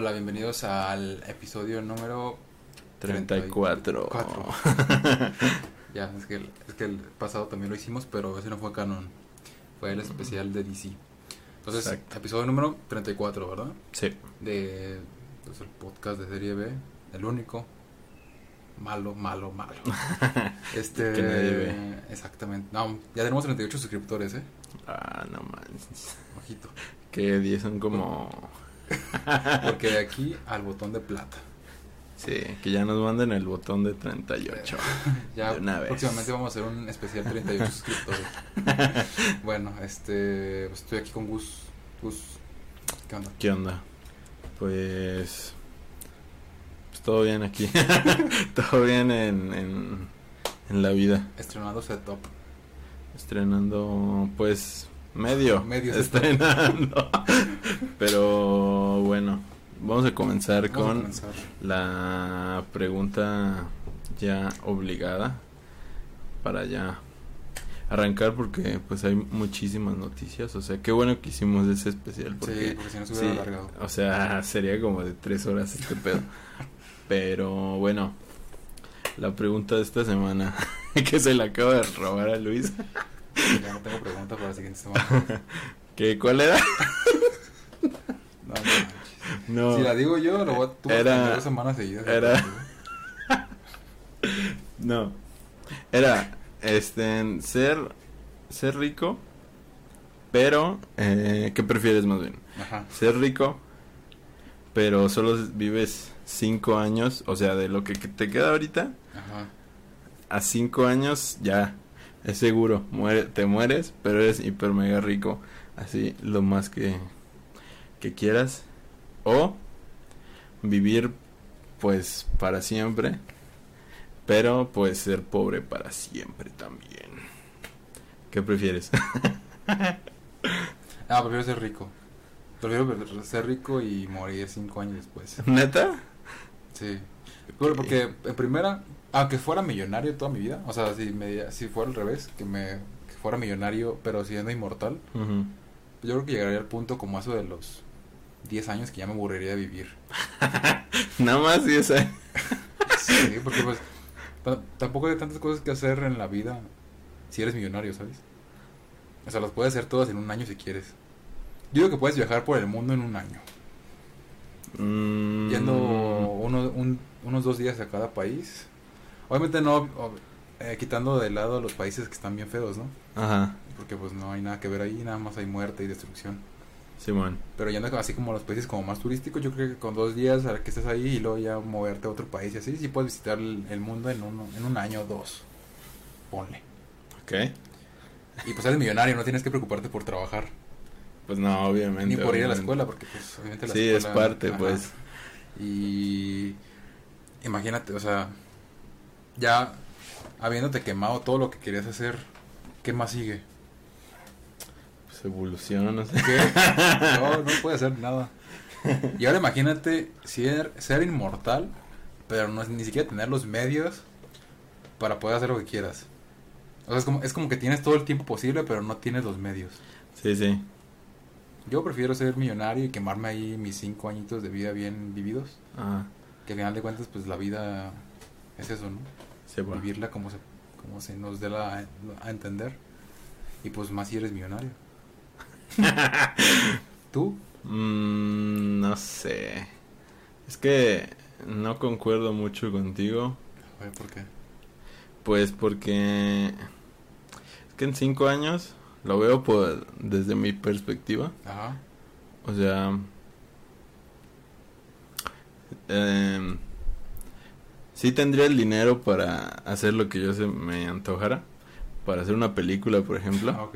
Hola, bienvenidos al episodio número 34. 34. ya, es que, el, es que el pasado también lo hicimos, pero ese no fue canon. Fue el especial de DC. Entonces, Exacto. episodio número 34, ¿verdad? Sí. De pues, el podcast de serie B, el único. Malo, malo, malo. este. Que nadie ve. Exactamente. No, ya tenemos 38 suscriptores, ¿eh? Ah, no manches. Ojito. Que 10 son como. Porque de aquí al botón de plata. Sí, que ya nos manden el botón de 38. Ya De una vez. próximamente vamos a hacer un especial 38 suscriptores. bueno, este, pues estoy aquí con Gus. Gus, ¿qué onda? ¿Qué onda? Pues. Pues todo bien aquí. todo bien en, en, en la vida. Estrenando setup. Estrenando, pues. Medio. Medio Estrenando. Pero bueno, vamos a comenzar Vamos a con comenzar. la pregunta ya obligada para ya arrancar porque pues hay muchísimas noticias, o sea, qué bueno que hicimos ese especial porque sí, porque si no se hubiera sí, alargado. o sea, sería como de tres horas este pedo. Pero bueno, la pregunta de esta semana que se la acaba de robar a Luis, Ya no tengo pregunta para la siguiente semana. que cuál era? No, no. No. Si la digo yo, lo voy a tú Era- tener dos semanas seguidas. era- No. Era este ser ser rico, pero eh, ¿qué prefieres más bien? Ajá. Ser rico, pero solo vives cinco años, o sea, de lo que que te queda ahorita Ajá. a cinco años ya es seguro, muere, te mueres, pero eres hiper mega rico, así lo más que que quieras o vivir pues para siempre, pero pues ser pobre para siempre también. ¿Qué prefieres? Ah, prefiero ser rico. Prefiero ser rico y morir cinco años después. ¿Neta? Sí. Porque en primera, aunque fuera millonario toda mi vida, o sea, si, me, si fuera al revés, que me que fuera millonario pero siendo inmortal, yo creo que llegaría al punto como eso de los 10 años que ya me aburriría de vivir. Nada más y esa. Sí, porque pues ta- tampoco hay tantas cosas que hacer en la vida si eres millonario, ¿sabes? O sea, las puedes hacer todas en un año si quieres. Yo digo que puedes viajar por el mundo en un año, Mm. yendo uno, un- unos dos días a cada país. Obviamente no eh, quitando de lado los países que están bien feos, ¿no? Ajá, Porque pues no hay nada que ver ahí, nada más hay muerte y destrucción. Simón. Pero yendo así como los países como más turísticos, yo creo que con dos días a que estés ahí y luego ya moverte a otro país y así, sí puedes visitar el, el mundo en, uno, en un año o dos. Ponle. Ok. Y pues eres millonario, no tienes que preocuparte por trabajar. Pues no, obviamente. Ni por ir a la escuela, porque pues obviamente la Sí, es escuela- parte, ajá. pues. Y imagínate, o sea, ya habiéndote quemado todo lo que querías hacer, ¿qué más sigue? Pues evoluciona, no sé. ¿Qué? No, no puede hacer nada. Y ahora imagínate ser, ser inmortal, pero no ni siquiera tener los medios para poder hacer lo que quieras. O sea, es como, es como que tienes todo el tiempo posible, pero no tienes los medios. Sí, sí. Yo prefiero ser millonario y quemarme ahí mis cinco añitos de vida bien vividos. Ah, Que al final de cuentas, pues la vida es eso, ¿no? Vivirla como se, como se nos dé la, a entender. Y pues más si eres millonario. ¿Tú? Mm, no sé. Es que no concuerdo mucho contigo. ¿por qué? Pues porque. Es que en cinco años lo veo por, desde mi perspectiva. Ajá. O sea. em, sí tendría el dinero para hacer lo que yo se me antojara. Para hacer una película, por ejemplo.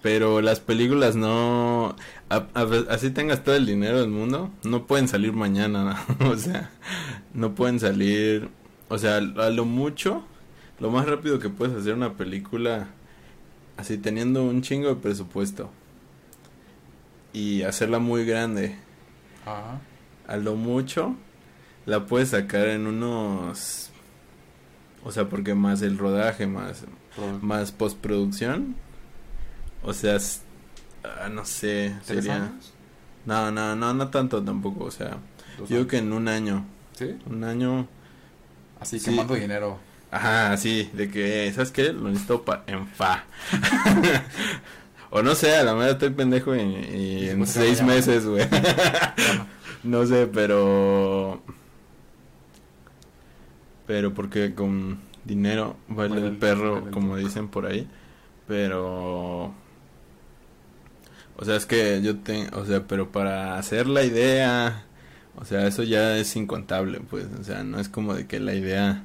Pero las películas no. a- a- así tengas todo el dinero del mundo, no pueden salir mañana. ¿no? o sea, no pueden salir. O sea, a lo mucho, lo más rápido que puedes hacer una película, así teniendo un chingo de presupuesto y hacerla muy grande, Ajá. a lo mucho la puedes sacar en unos. O sea, porque más el rodaje, más más postproducción. O sea, ah, no sé, ¿Tres sería... años? No, no, no, no tanto tampoco, o sea, Yo años. que en un año, ¿Sí? un año, Así Sí. quemando dinero. ajá, sí, de que, ¿sabes qué? Lo necesito pa- en fa. o no sé, a la verdad estoy pendejo y, y en seis meses, güey. No sé, pero... Pero porque con dinero vale Vale el perro, vale el como dicen por ahí. Pero... O sea, es que yo tengo... O sea, pero para hacer la idea... O sea, eso ya es incontable, pues. O sea, no es como de que la idea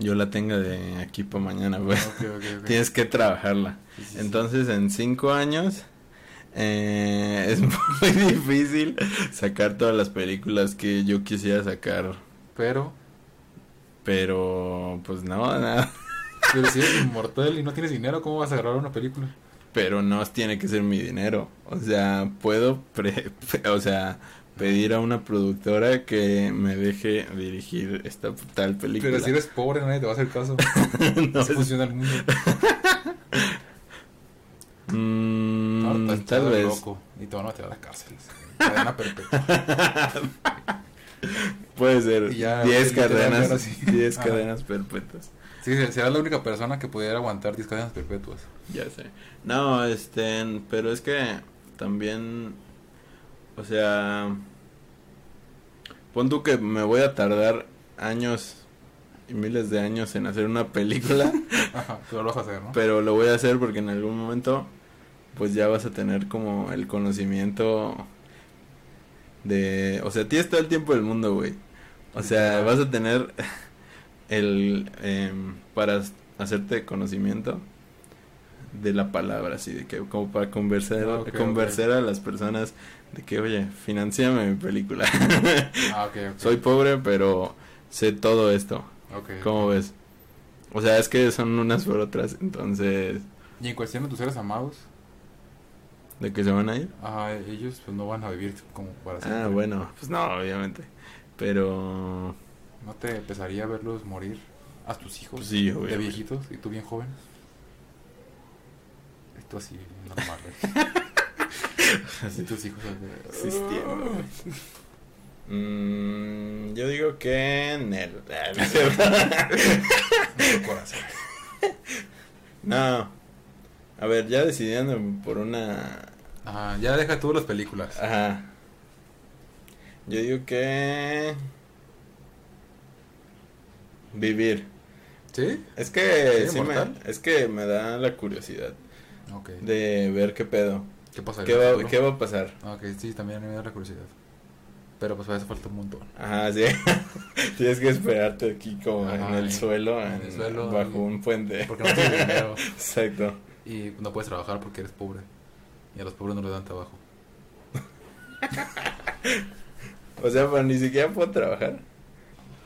yo la tenga de aquí para mañana, pues. Tienes que trabajarla. Sí, sí, sí. Entonces, en cinco años eh, es muy difícil sacar todas las películas que yo quisiera sacar, Pero, pero pues no, nada. pero si eres inmortal y no tienes dinero, ¿cómo vas a grabar una película? Pero no tiene que ser mi dinero. O sea, puedo, pre- o sea, pedir a una productora que me deje dirigir esta tal película. Pero si eres pobre, nadie te va a hacer caso. No, Así es- funciona el mundo. Mm, estás tal vez. loco y te van a meter a la cárcel. Cadena perpetua. Puede ser Y ya, 10 literal, cadenas, ahora sí. 10 Ajá. cadenas perpetuas. Sí, serás la única persona que pudiera aguantar 10 cadenas perpetuas. Ya sé. No, este, pero es que también, o sea, pon tú que me voy a tardar años y miles de años en hacer una película, Ajá, pero lo vas a hacer, ¿no? pero lo voy a hacer porque en algún momento, pues ya vas a tener como el conocimiento de, o sea, tienes todo el tiempo del mundo, güey. O sea, vas a tener el, em, para hacerte conocimiento de la palabra, así de que como para conversar, Ah, ok, convencer a las personas de que, oye, financiame mi película. Ah. Soy pobre, pero sé todo esto. ¿Cómo ves? O sea, es que son unas por otras, entonces, Y en cuestión de tus seres amados, ¿de qué se van a ir? ajá, ellos pues no van a vivir como para siempre. Ah, bueno, pues no, obviamente. Pero, ¿No te empezaría a verlos morir a tus hijos pues sí, de viejitos y tú bien joven? Tú así, normal. Y Así, tus hijos existiendo, güey. Mm, yo digo que. Ah, en tu corazón. No. A ver, ya decidiendo por una. Ajá, ya deja tú las películas. Ajá. Yo digo que. Vivir. ¿Sí? Es que. ¿Sí, me- es que me da la curiosidad Ok. de ver qué pedo. ¿Qué pasa? ¿Qué va, ¿Qué va a pasar? Ok, sí, también me da la curiosidad. Pero pues para eso falta un montón. Ajá, sí. Tienes que esperarte aquí como Ajá, en el suelo, en en- el suelo, bajo y- un puente. Porque no tienes dinero. Exacto. Y no puedes trabajar porque eres pobre. Y a los pobres no les dan trabajo. O sea, pero ni siquiera puedo trabajar.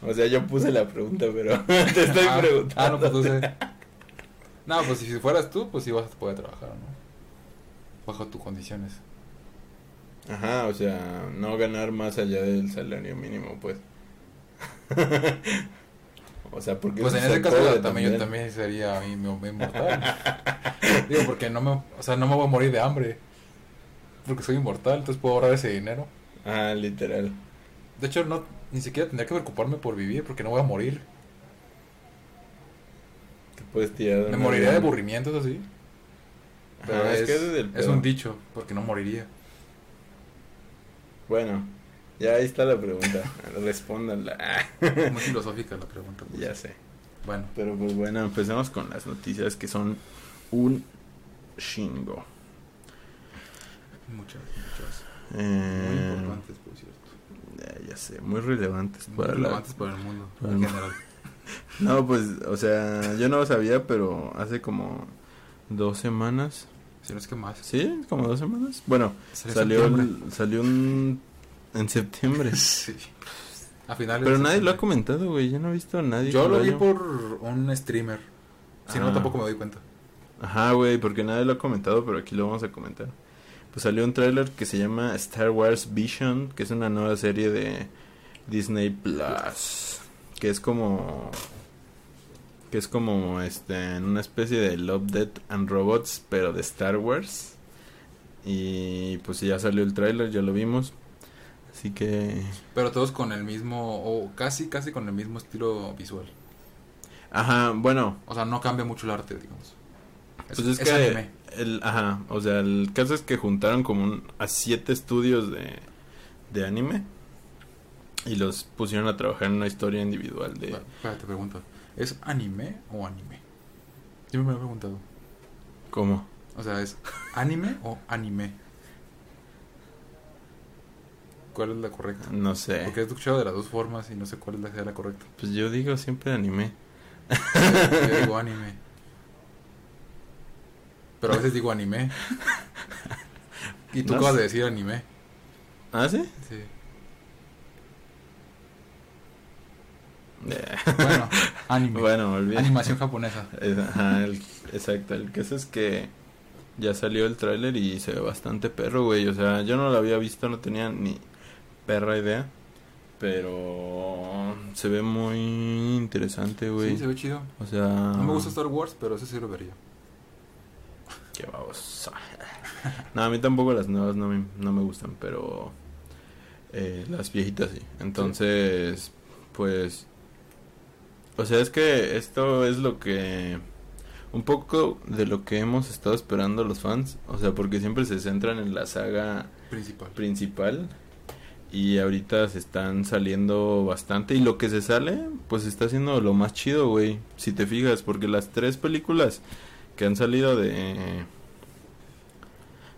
O sea, yo puse la pregunta, pero te estoy ah, preguntando. Ah, no, pues no sé. No, pues si fueras tú, pues sí vas a poder trabajar, ¿no? Bajo tus condiciones. Ajá, o sea, no ganar más allá del salario mínimo, pues. o sea, porque Pues en ese caso también, yo también sería mi- mi inmortal. Digo, porque no me, o sea, no me voy a morir de hambre. Porque soy inmortal, entonces puedo ahorrar ese dinero. Ah, literal. De hecho, no, ni siquiera tendría que preocuparme por vivir porque no voy a morir. Te puedes tirar de Me un moriría de aburrimiento, eso sí. Ajá, Pero es, que es es un dicho, porque no moriría. Bueno, ya ahí está la pregunta. Respóndanla. Muy filosófica la pregunta. pues. ya sé. Bueno, Pero pues bueno, empecemos con las noticias que son un chingo. muchas, muchas. Muy Eh, importantes. Ya, sé, muy relevantes Muy para la- relevantes para el mundo, para en el general. No, pues, o sea, yo no lo sabía, pero hace como dos semanas. Si no es que más. ¿Sí? ¿Como dos semanas? Bueno, Salió salió, en el- salió un... en septiembre. Sí. A finales Pero nadie lo ha comentado, güey. Yo no he visto a nadie. Yo lo vi haya- por un streamer. Si no, Ah. tampoco me doy cuenta. Ajá, güey, porque nadie lo ha comentado, pero aquí lo vamos a comentar. Pues salió un tráiler que se llama Star Wars Vision, que es una nueva serie de Disney Plus, que es como que es como este una especie de Love Death and Robots, pero de Star Wars. Y pues ya salió el tráiler, ya lo vimos. Así que... Pero todos con el mismo, o casi, casi con el mismo estilo visual. Ajá, bueno, O sea, no cambia mucho el arte, digamos. Pues es, que... anime. El, ajá, o sea, el caso es que juntaron como un- a siete estudios de, de anime y los pusieron a trabajar en una historia individual de... Va, Espérate, te pregunto. ¿Es anime o anime? Siempre me lo he preguntado. ¿Cómo? O sea, ¿es anime o anime? ¿Cuál es la correcta? No sé. Porque he escuchado de las dos formas y no sé cuál es la la correcta. Pues yo digo siempre anime. Yo digo anime. Pero a veces digo anime. Y tú No acabas sé. de decir anime. ¿Ah, sí? Sí. Eh, Bueno, anime. bueno. Animación japonesa. Es- Ajá, el- exacto. El caso es que ya salió el tráiler y se ve bastante perro, güey. O sea, yo no lo había visto, no tenía ni perra idea. Pero se ve muy interesante, güey. Sí, se ve chido. O sea... No me gusta Star Wars, pero ese sí lo vería. Qué baboso. No, a mí tampoco las nuevas no me, no me gustan, pero eh, las viejitas sí. Entonces, pues... O sea, es que esto es lo que... Un poco de lo que hemos estado esperando los fans. O sea, porque siempre se centran en la saga Principal. principal. Y ahorita se están saliendo bastante. Y lo que se sale, pues está siendo lo más chido, güey. Si te fijas, porque las tres películas que han salido de.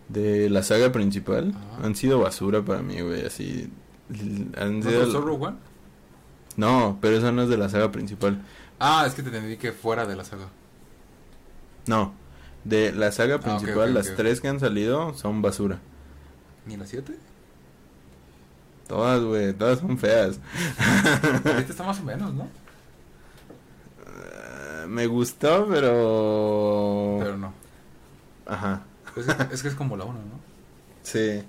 de la saga principal Ajá. han sido basura para mí, güey. Así. Han ¿No sido- Rogue One? no, pero esa no es de la saga principal. Ah, es que te entendí que fuera de la saga. No, de la saga Ah, principal, las tres que han salido son basura. ¿Ni la 7? Todas, güey, todas son feas. Ahorita está más o menos, ¿no? Me gustó, pero... Pero no. Ajá, Es que es, que es como la 1, ¿no? sí.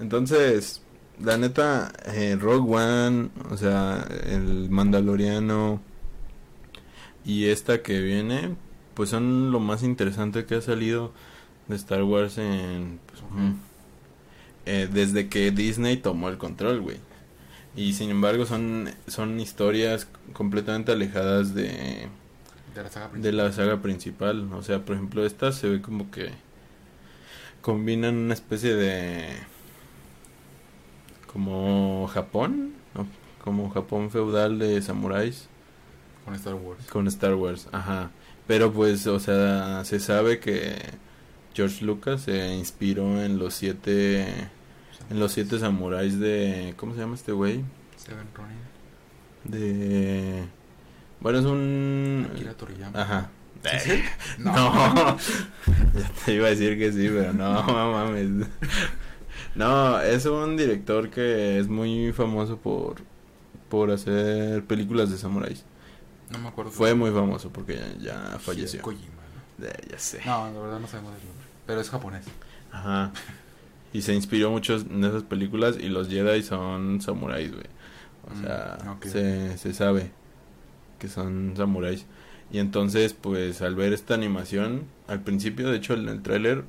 Entonces, la neta, eh, Rogue One, o sea, el Mandaloriano y esta que viene, pues son lo más interesante que ha salido de Star Wars en... pues, mm, eh, desde que Disney tomó el control, güey. Y sin embargo son, son historias completamente alejadas de, De la saga de principal. la saga principal. O sea, por ejemplo, esta se ve como que combinan una especie de como Japón, ¿no? como Japón feudal de samuráis Con Star Wars. con Star Wars, ajá. Pero pues, o sea, se sabe que George Lucas se inspiró en los siete en los siete samuráis de ¿cómo se llama este güey? Seven Ronin. De bueno, es un Akira Toriyama. ajá. ¿Sí, sí? No. No. ya te iba a decir que sí, pero no, mames. No, es un director que es muy famoso por por hacer películas de samuráis. No me acuerdo. Fue muy famoso porque ya, falleció. Kojima, ¿no? Eh, ya sé. No, la verdad no sabemos el nombre. Pero es japonés. Ajá. Y se inspiró mucho en esas películas y los Jedi son samuráis, güey. O Mm, sea, se, se sabe que son samuráis. Y entonces, pues al ver esta animación, al principio, de hecho, en el tráiler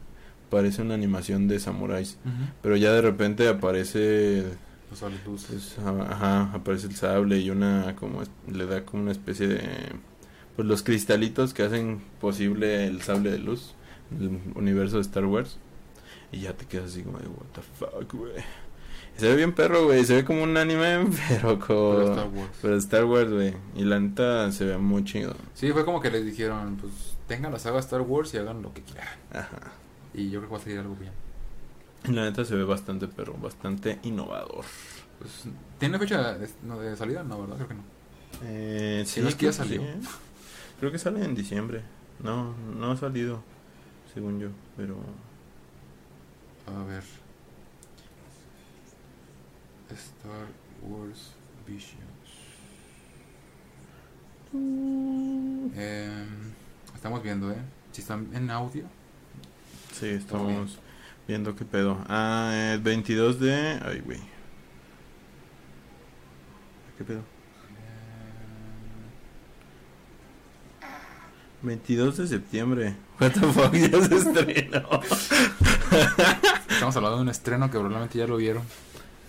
parece una animación de samuráis. Pero ya de repente aparece, Los sables luces. pues, a- ajá, aparece el sable y una, como, le da como una especie de, pues los cristalitos que hacen posible el sable de luz, el universo de Star Wars. Y ya te quedas así como de, what the fuck, güey. Se ve bien perro, güey, se ve como un anime, pero con... Pero Star Wars. Pero Star Wars, güey. Y la neta se ve muy chido. Sí, fue como que les dijeron, pues tengan la saga Star Wars y hagan lo que quieran. Ajá. Y yo creo que va a salir algo bien. Y la neta se ve bastante perro, bastante innovador. Pues, ¿Tiene fecha de, no, de salida? No, ¿verdad? Creo que no. Eh, no es que ya salió. sí, ¿eh? Creo que sale en diciembre. No, no ha salido, según yo, pero... A ver. Star Wars Visions. Em, estamos viendo, ¿eh? Si están en audio. Sí, estamos viendo qué pedo. Ah, el 22 de... Ay, güey. ¿Qué pedo? em, 22 de septiembre. What the fuck, ya se estrenó. Estamos hablando de un estreno que probablemente ya lo vieron.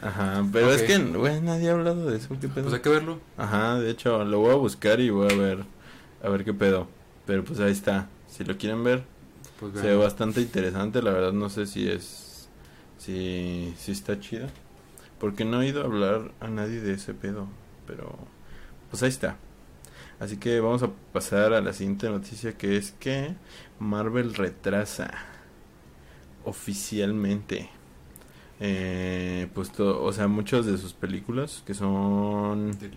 Ajá, pero es que, güey, nadie ha hablado de eso, ¿qué pedo? Pues hay que verlo. Ajá, de hecho, lo voy a buscar y voy a ver, a ver qué pedo. Pero pues ahí está, si lo quieren ver, Pues se ve bastante interesante, la verdad no sé si es, si, si está chido. Porque no he ido a hablar a nadie de ese pedo, pero pues ahí está. Así que vamos a pasar a la siguiente noticia que es que Marvel retrasa oficialmente eh, pues to- o sea muchas de sus películas que son eh.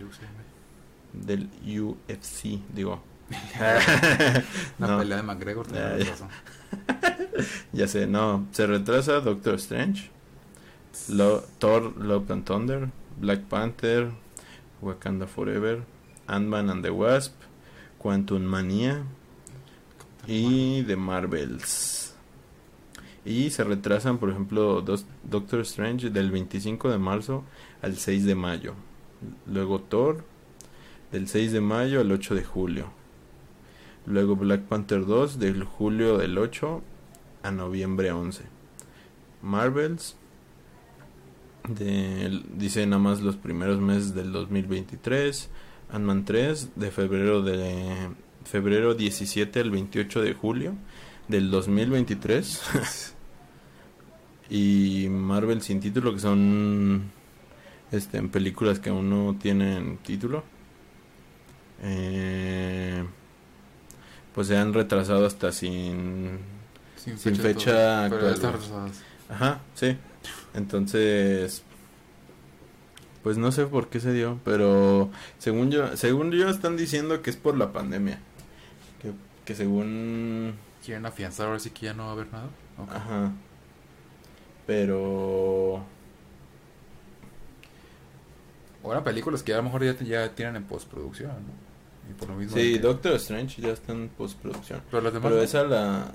del UFC digo La No. pelea de McGregor Ya, tenía ya. razón. ya sé no se retrasa Doctor Strange Lo- Thor Love and Thunder Black Panther Wakanda Forever Ant-Man and the Wasp Quantum Mania y The Marvels. Y se retrasan, por ejemplo, dos, Doctor Strange del 25 de marzo al 6 de mayo. Luego Thor del 6 de mayo al 8 de julio. Luego Black Panther 2 del julio del 8 a noviembre 11. Marvels del- dice nada más los primeros meses del 2023. Ant-Man 3 de febrero de febrero 17 al 28 de julio del 2023 y Marvel sin título que son este en películas que aún no tienen título eh, pues se han retrasado hasta sin Sin Sin fecha, actual. Ajá, sí. Entonces, pues no sé por qué se dio, pero según yo, según yo están diciendo que es por la pandemia. Que, que según, ¿Quieren afianzar ahora sí que ya no va a haber nada? Ajá. Pero Ahora películas que a lo mejor ya, ya tienen en postproducción, ¿no? Y por lo mismo. sí, que- Doctor Strange ya está en postproducción. Pero las demás. Pero no. esa la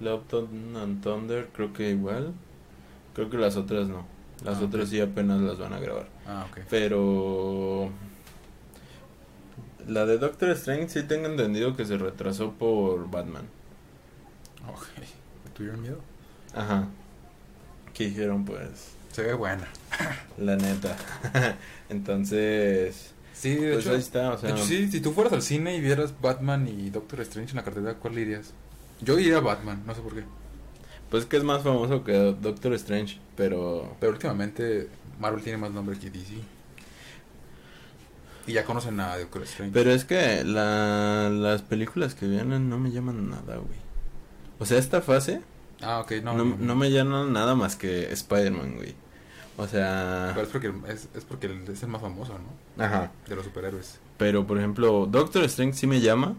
Love and Thunder creo que igual. Creo que las otras no. Las Ah, otras sí apenas las van a grabar. Ah, ok. Pero la de Doctor Strange sí tengo entendido que se retrasó por Batman. Ok. ¿Tuvieron miedo? Ajá. Que dijeron pues Se ve buena. la neta. Entonces, Sí, de pues hecho. ahí está, o de hecho, sí, si tú fueras al cine y vieras Batman y Doctor Strange en la cartelera, ¿cuál irías? Yo iría a Batman, no sé por qué. pues que es más famoso que Doctor Strange, pero Pero últimamente Marvel tiene más nombre que DC. Y ya conocen a Doctor Strange. pero es que la, las películas que vienen no me llaman nada, güey. O sea, esta fase ah, ok, no. no, no, me llaman nada más que Spider-Man, güey. O sea, Pero es porque, es, es porque es el más famoso, ¿no? ajá. De los superhéroes. Pero, por ejemplo, Doctor Strange sí me llama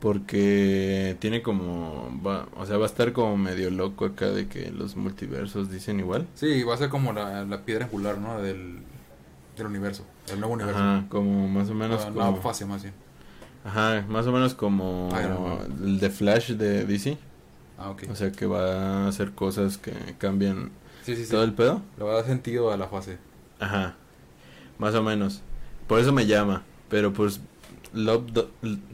porque tiene como, va, o sea, va a estar como medio loco acá de que los multiversos dicen igual. Sí, va a ser como la, la piedra angular, ¿no? Del, del universo, del nuevo universo. Ajá, como más o menos la como, nueva fase más bien. ajá, más o menos como Iron Man. el de Flash de DC, Ah, ok. o sea, que va a hacer cosas que cambian sí, sí, sí. todo el pedo. Le va a dar sentido a la fase. Ajá, más o menos. Por eso me llama, pero pues Love, Do-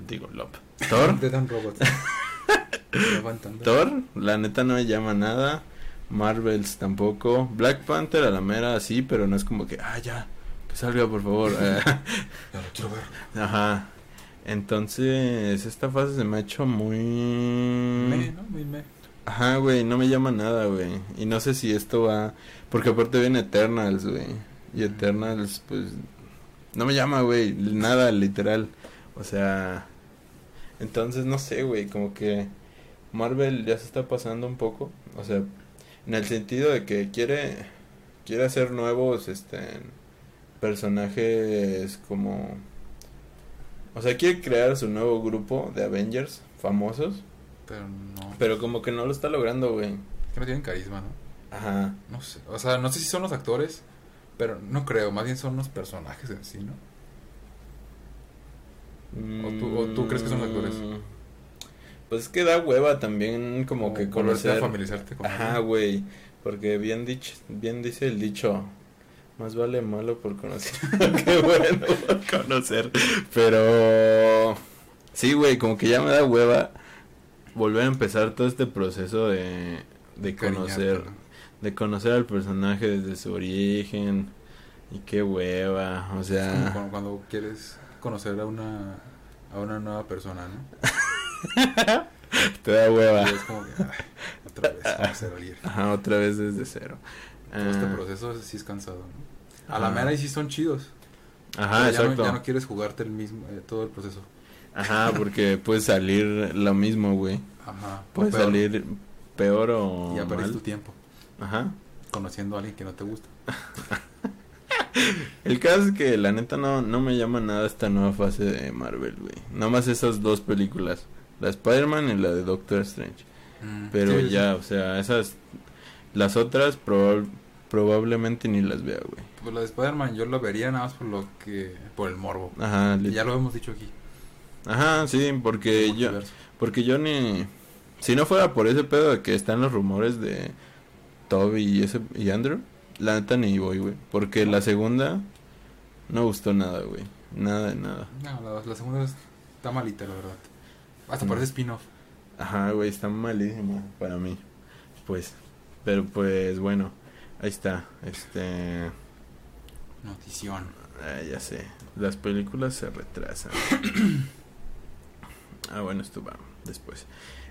digo Love. Thor. Thor, la neta no me llama nada. Marvels tampoco. Black Panther a la mera sí, pero no es como que, ah, ya, que salga por favor. Eh, Ya lo quiero ver. Ajá. Entonces, esta fase se me ha hecho muy... Me, ¿no? Muy me. Ajá, güey, no me llama nada, güey. Y no sé si esto va... Porque aparte viene Eternals, güey. Y Eternals, pues... No me llama, güey. Nada, literal. O sea... Entonces, no sé, güey. Como que... Marvel ya se está pasando un poco. O sea... En el sentido de que quiere... Quiere hacer nuevos, este... Personajes como... O sea, quiere crear su nuevo grupo de Avengers famosos. Pero no. Pero como que no lo está logrando, güey. Que no tienen carisma, ¿no? Ajá. No sé. O sea, no sé si son los actores. Pero no creo. Más bien son los personajes en sí, ¿no? ¿O tú- o tú crees que son los actores? Mm, Pues es que da hueva también como que volverte a conocer. familiarizarte con Ajá, güey. Porque bien dicho, bien dice el dicho. Más vale malo por conocer que bueno por conocer. Pero sí, güey, como que ya me da hueva volver a empezar todo este proceso de, de conocer, ¿no? de conocer al personaje desde su origen. Y qué hueva, o Es sea... como cuando, cuando quieres conocer a una, a una nueva persona, ¿no? Te da hueva. Y es como que, ay, otra vez, conocer. Ajá, otra vez desde cero. Todo este Ah, proceso sí es cansado, ¿no? A la mera y sí son chidos. Ajá, ya exacto. No, ya no quieres jugarte el mismo, eh, todo el proceso. Ajá, porque puede salir lo mismo, güey. Ajá. Puede peor, salir peor o Y ya perdiste mal. tu tiempo Ajá. conociendo a alguien que no te gusta. El caso es que la neta no, no me llama nada esta nueva fase de Marvel, güey. Nada más esas dos películas. La de Spider-Man y la de Doctor Strange. Mm, Pero sí, sí. ya, o sea, esas... Las otras probab- probablemente ni las vea, güey. Pues la de Spider-Man yo la vería nada más por lo que... Por el morbo. Ajá, Y lit- ya lo hemos dicho aquí. Ajá, sí, porque yo... Porque yo ni... Si no fuera por ese pedo de que están los rumores de Toby y, ese, y Andrew, la neta ni voy, güey. Porque la segunda no gustó nada, güey. Nada de nada. No, la, la segunda está malita, la verdad. Hasta Mm. parece spin-off. Ajá, güey, está malísima para mí. Pues, pero pues bueno, ahí está. Este... Notición. ah, ya sé, las películas se retrasan. ah, bueno, esto va después.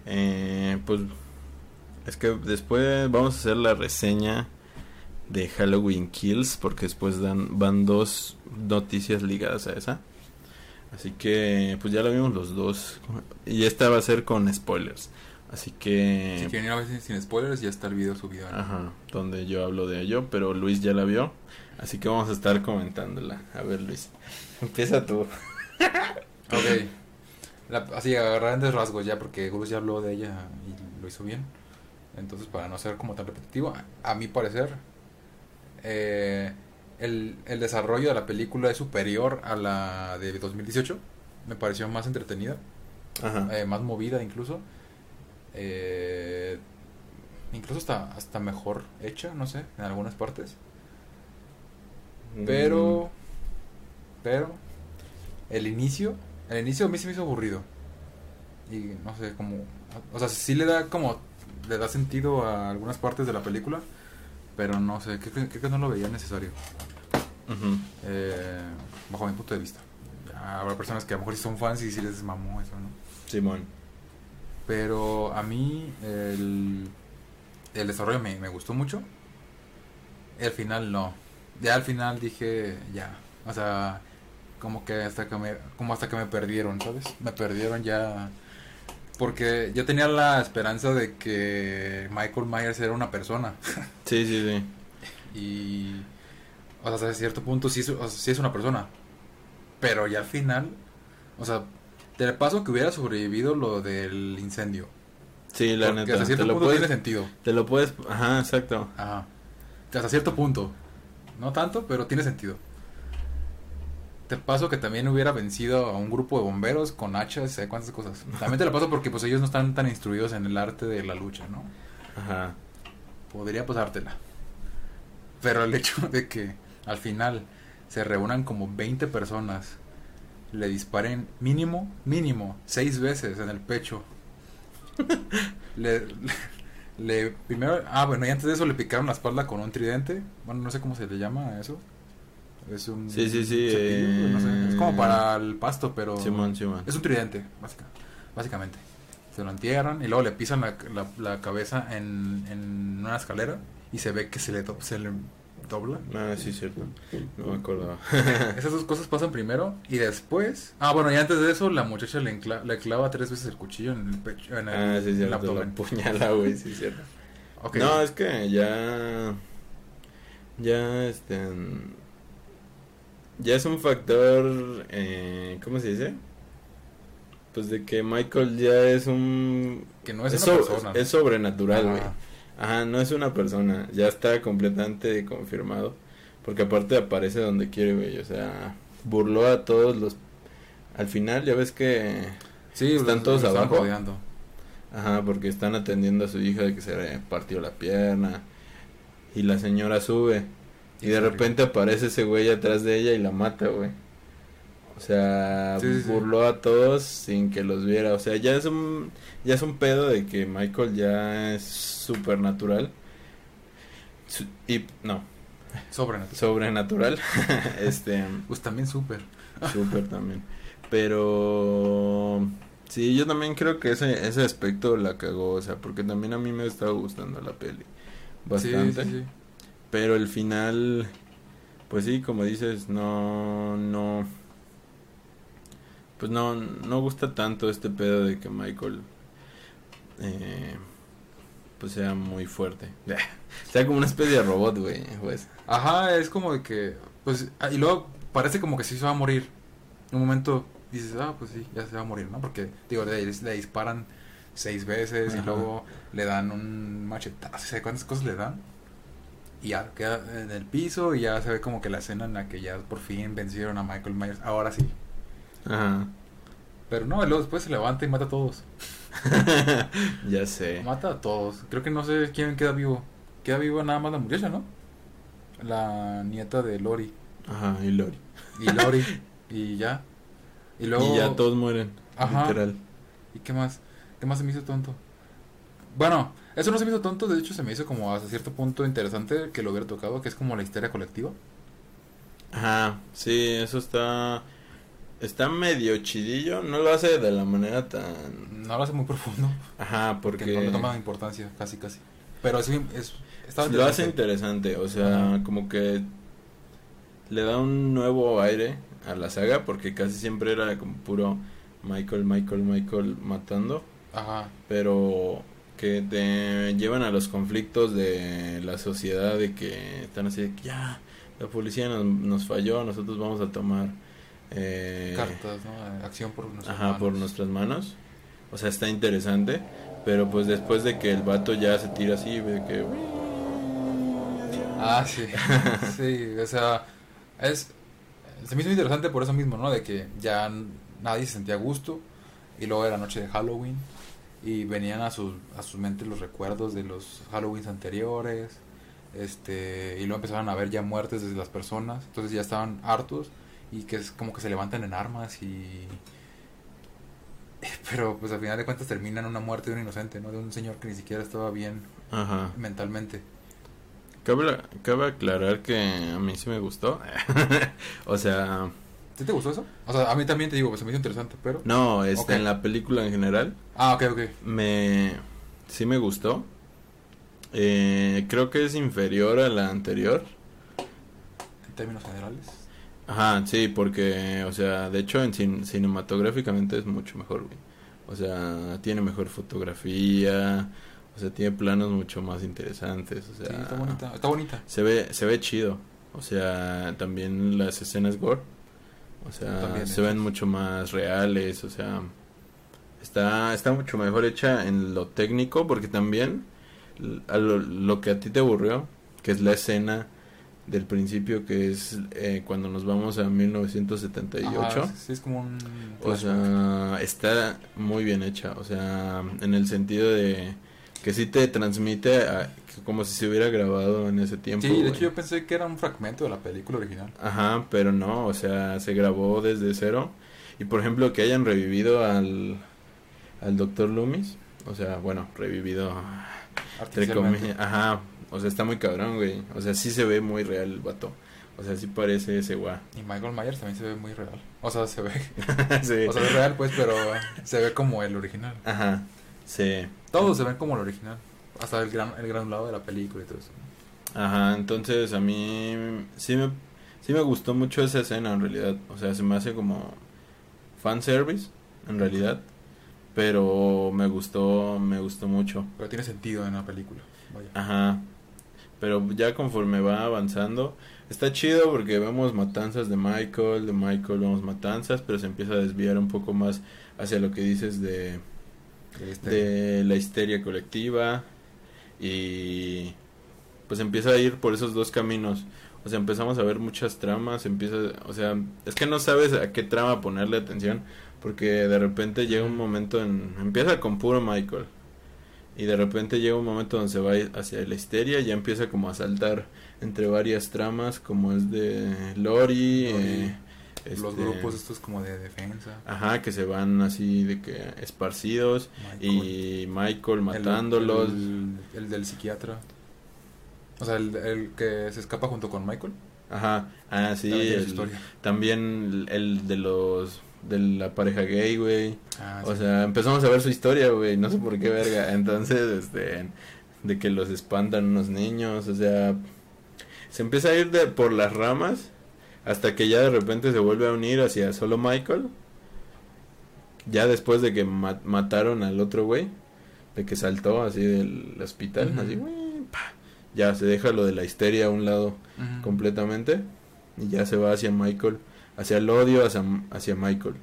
Eh, pues es que después vamos a hacer la reseña de Halloween Kills porque después dan, van dos noticias ligadas a esa. Así que pues ya la vimos los dos y esta va a ser con spoilers. Así que Si quieren ir a ver sin- spoilers, ya está el video subido. ¿no? Ajá, donde yo hablo de ello, pero Luis ya la vio, así que vamos a estar comentándola. A ver, Luis, empieza tú. Ok. La- así, a grandes rasgos ya, porque Gus ya habló de ella y lo hizo bien. Entonces, para no ser como tan repetitivo, a, a mi parecer, eh, el, el desarrollo de la película es superior a la de 2018. Me pareció más entretenida, Ajá. eh, más movida incluso. Eh, incluso hasta, hasta mejor hecha, no sé, en algunas partes. Pero, pero, el inicio, el inicio a mí se me hizo aburrido. Y no sé, como, o sea, sí le da como, le da sentido a algunas partes de la película, pero no sé, creo, que- creo que no lo veía necesario, Mm, eh, bajo mi punto de vista. Habrá personas que a lo mejor sí son fans y sí les mamó eso, ¿no? Simón. Pero a mí el, el desarrollo me, me gustó mucho. El final no. Ya al final dije, ya. O sea, como que hasta que me, como hasta que me perdieron, ¿sabes? Me perdieron ya. Porque yo tenía la esperanza de que Michael Myers era una persona. Sí, sí, sí. Y. O sea, hasta cierto punto sí, es- o sea, sí es una persona. Pero ya al final. O sea, de paso que hubiera sobrevivido lo del incendio. Sí, la Porque neta. hasta Te cierto lo, punto tiene puedes, sentido. te lo puedes. Ajá, exacto. Ajá. Hasta cierto punto. No tanto, pero tiene sentido. Te paso que también hubiera vencido a un grupo de bomberos con hachas sé cuántas cosas. También te lo paso porque pues ellos no están tan instruidos en el arte de la lucha, ¿no? Ajá. Podría pasártela. Pero el hecho de que al final se reúnan como 20 personas, le disparen mínimo, mínimo, seis veces en el pecho. le, le, le- primero, ah bueno, y antes de eso le picaron la espalda con un tridente. Bueno, no sé cómo se le llama a eso. Es un Sí, sí, sí, cepillo, no sé, es como eh, para el pasto, pero Simón, Simón. es un tridente, básica- básicamente. Se lo entierran y luego le pisan la, la, la cabeza en, en una escalera y se ve que se le, se le dobla. Ah, sí, cierto. No me acordaba. Esas dos cosas pasan primero y después... Ah, bueno, y antes de eso la muchacha le, encla- le clava tres veces el cuchillo en el pecho, en el, ah, sí, cierto. La abdomen. puñala, güey, sí, cierto. No, es que ya. Ya, este. Ya es un factor. Eh, ¿Cómo se dice? Pues de que Michael ya es un. que no es, es, una so- persona. es sobrenatural, güey. Ajá, no es una persona. Ya está completamente confirmado. Porque aparte aparece donde quiere, güey. O sea, burló a todos los. Al final, ya ves que. Sí, Están los- todos los abajo. Ajá, porque están atendiendo a su hija de que se le partió la pierna. Y la señora sube. Y de repente aparece ese güey atrás de ella y la mata, güey. O sea, Sí, sí, sí. burló a todos sin que los viera. O sea, ya es un, ya es un pedo de que Michael ya es supernatural. Su- y no, Sobrenatural. sobrenatural. este, Pues también súper. súper también. Pero sí, yo también creo que ese ese aspecto la cagó, o sea, porque también a mí me estaba gustando la peli bastante. Sí, sí, sí. Pero el final, pues sí, como dices, no, no, pues no, no gusta tanto este pedo de que Michael, eh, pues sea muy fuerte. sea como una especie de robot, güey, pues. Ajá, es como de que, pues, ah, y luego parece como que sí se va a morir. En un momento dices, ah, pues sí, ya se va a morir, ¿no? Porque, digo, le, le disparan seis veces y luego le dan un machetazo, ¿sabes cuántas cosas le dan? Y ya queda en el piso y ya se ve como que la escena en la que ya por fin vencieron a Michael Myers. Ahora sí. Ajá. Pero no, luego después se levanta y mata a todos. ya sé. Mata a todos. Creo que no sé quién queda vivo. Queda vivo nada más la muchacha, ¿no? La nieta de Lori. Ajá, y Lori. Y Lori. y ya. Y luego. Y ya todos mueren, Ajá. literal. ¿Y qué más? ¿Qué más se me hizo tonto? Bueno, eso no se me hizo tonto, de hecho se me hizo como hasta cierto punto interesante que lo hubiera tocado, que es como la histeria colectiva. Ajá, sí, eso está, está medio chidillo, no lo hace de la manera tan, No lo hace muy profundo, ajá, porque porque no le toma importancia, casi casi. Pero sí, es, lo hace interesante. o sea, como que le da un nuevo aire a la saga, porque casi siempre era como puro Michael, Michael, Michael matando, Ajá, pero que te llevan a los conflictos de la sociedad, de que están así de que ya, la policía nos, nos falló, nosotros vamos a tomar... Eh, cartas, ¿no? Acción por nuestras Ajá, por manos. nuestras manos. O sea, está interesante. Pero pues después de que el vato ya se tira así, ve que... Ah, sí. sí, o sea, es. Se me hizo interesante por eso mismo, ¿no? De que ya nadie se sentía a gusto. Y luego era noche de Halloween. Y venían a su, a su mente los recuerdos de los Halloweens anteriores. Este, y luego empezaron a ver ya muertes desde las personas. Entonces ya estaban hartos. Y que es como que se levantan en armas y. Pero pues al final de cuentas terminan una muerte de un inocente, ¿no? De un señor que ni siquiera estaba bien Ajá. mentalmente. Cabe, cabe aclarar que a mí sí me gustó. o sea, ¿Sí te gustó eso? O sea, a mí también te digo, pues se me hizo interesante, pero... no, este, Ok. en la película en general Ah, ok, ok. me... Sí me gustó. Eh, creo que es inferior a la anterior. En términos generales. Ajá, sí, porque, o sea, de hecho en cin- cinematográficamente es mucho mejor, güey. O sea, tiene mejor fotografía, o sea, tiene planos mucho más interesantes, o sea, sí, está bonita. Está bonita. se ve se ve chido. O sea, también las escenas gore, o sea, se ven mucho más reales, o sea, está está mucho mejor hecha en lo técnico porque también a lo, lo que a ti te aburrió, que es la escena del principio que es eh, cuando nos vamos a 1978. Ajá, sí, es como un... O sea, está muy bien hecha, o sea, en el sentido de que sí te transmite a- como si se hubiera grabado en ese tiempo. sí, de hecho yo pensé que era un fragmento de la película original. Ajá, pero no, o sea, se grabó desde cero. Y por ejemplo, que hayan revivido al, al Dr. Loomis, o sea, bueno, revivido entre comillas, ajá, o sea, está muy cabrón, güey. O sea, sí se ve muy real el vato. O sea, sí parece ese guá. Y Michael Myers también se ve muy real. O sea, se ve... sí. O sea, es real, pues, pero se ve como el original. Ajá, sí. Todos se ven como el original. Hasta el gran, el gran lado de la película y todo eso. Ajá, entonces a mí sí me, sí me gustó mucho esa escena en realidad. O sea, se me hace como fanservice en realidad. Pero me gustó, me gustó mucho. Pero tiene sentido en la película. Vaya. Ajá. Pero ya conforme va avanzando, está chido porque vemos matanzas de Michael, de Michael vemos matanzas, pero se empieza a desviar un poco más hacia lo que dices de, Este, de la histeria colectiva y pues empieza a ir por esos dos caminos. O sea, empezamos a ver muchas tramas, empieza, o sea, es que no sabes a qué trama ponerle atención porque de repente llega un momento en empieza con puro Michael y de repente llega un momento donde se va hacia la histeria y ya empieza como a saltar entre varias tramas como es de Lori, Lori, eh, Los este, grupos estos como de defensa. Ajá, que se van así de que esparcidos Michael. y Michael El- matándolos. El, el del psiquiatra. O sea, el, el que se escapa junto con Michael. Ajá, ah, sí, También el de los, de la pareja gay, güey. Ah, O sí. sea, empezamos a ver su historia, güey, no sé por qué verga. Entonces, este, de que los espantan unos niños, o sea, se empieza a ir de, por las ramas hasta que ya de repente se vuelve a unir hacia solo Michael. Ya después de que ma- mataron al otro güey, de que saltó así del hospital, así, pa, ya se deja lo de la histeria a un lado completamente y ya se va hacia Michael, hacia el odio hacia, hacia Michael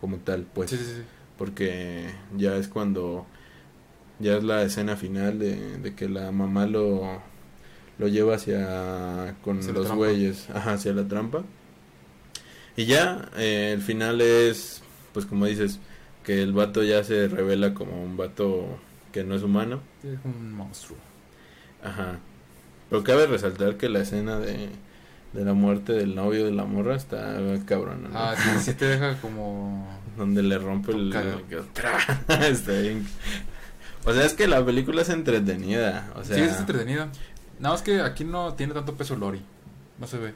como tal, pues. Sí, sí, sí. porque ya es cuando ya es la escena final de, de que la mamá lo lo lleva hacia con Hacia los güeyes ajá, hacia la trampa. Y ya eh, el final es pues como dices que el vato ya se revela como un vato que no es humano. Es un monstruo. ajá. Pero cabe resaltar que la escena de de la muerte del novio de la morra está cabrona ¿no? Ah, sí, sí te deja como... donde le rompe el, está bien o sea es que la película es entretenida o sea sí, es entretenida. Nada más que aquí no tiene tanto peso Lori. No se ve.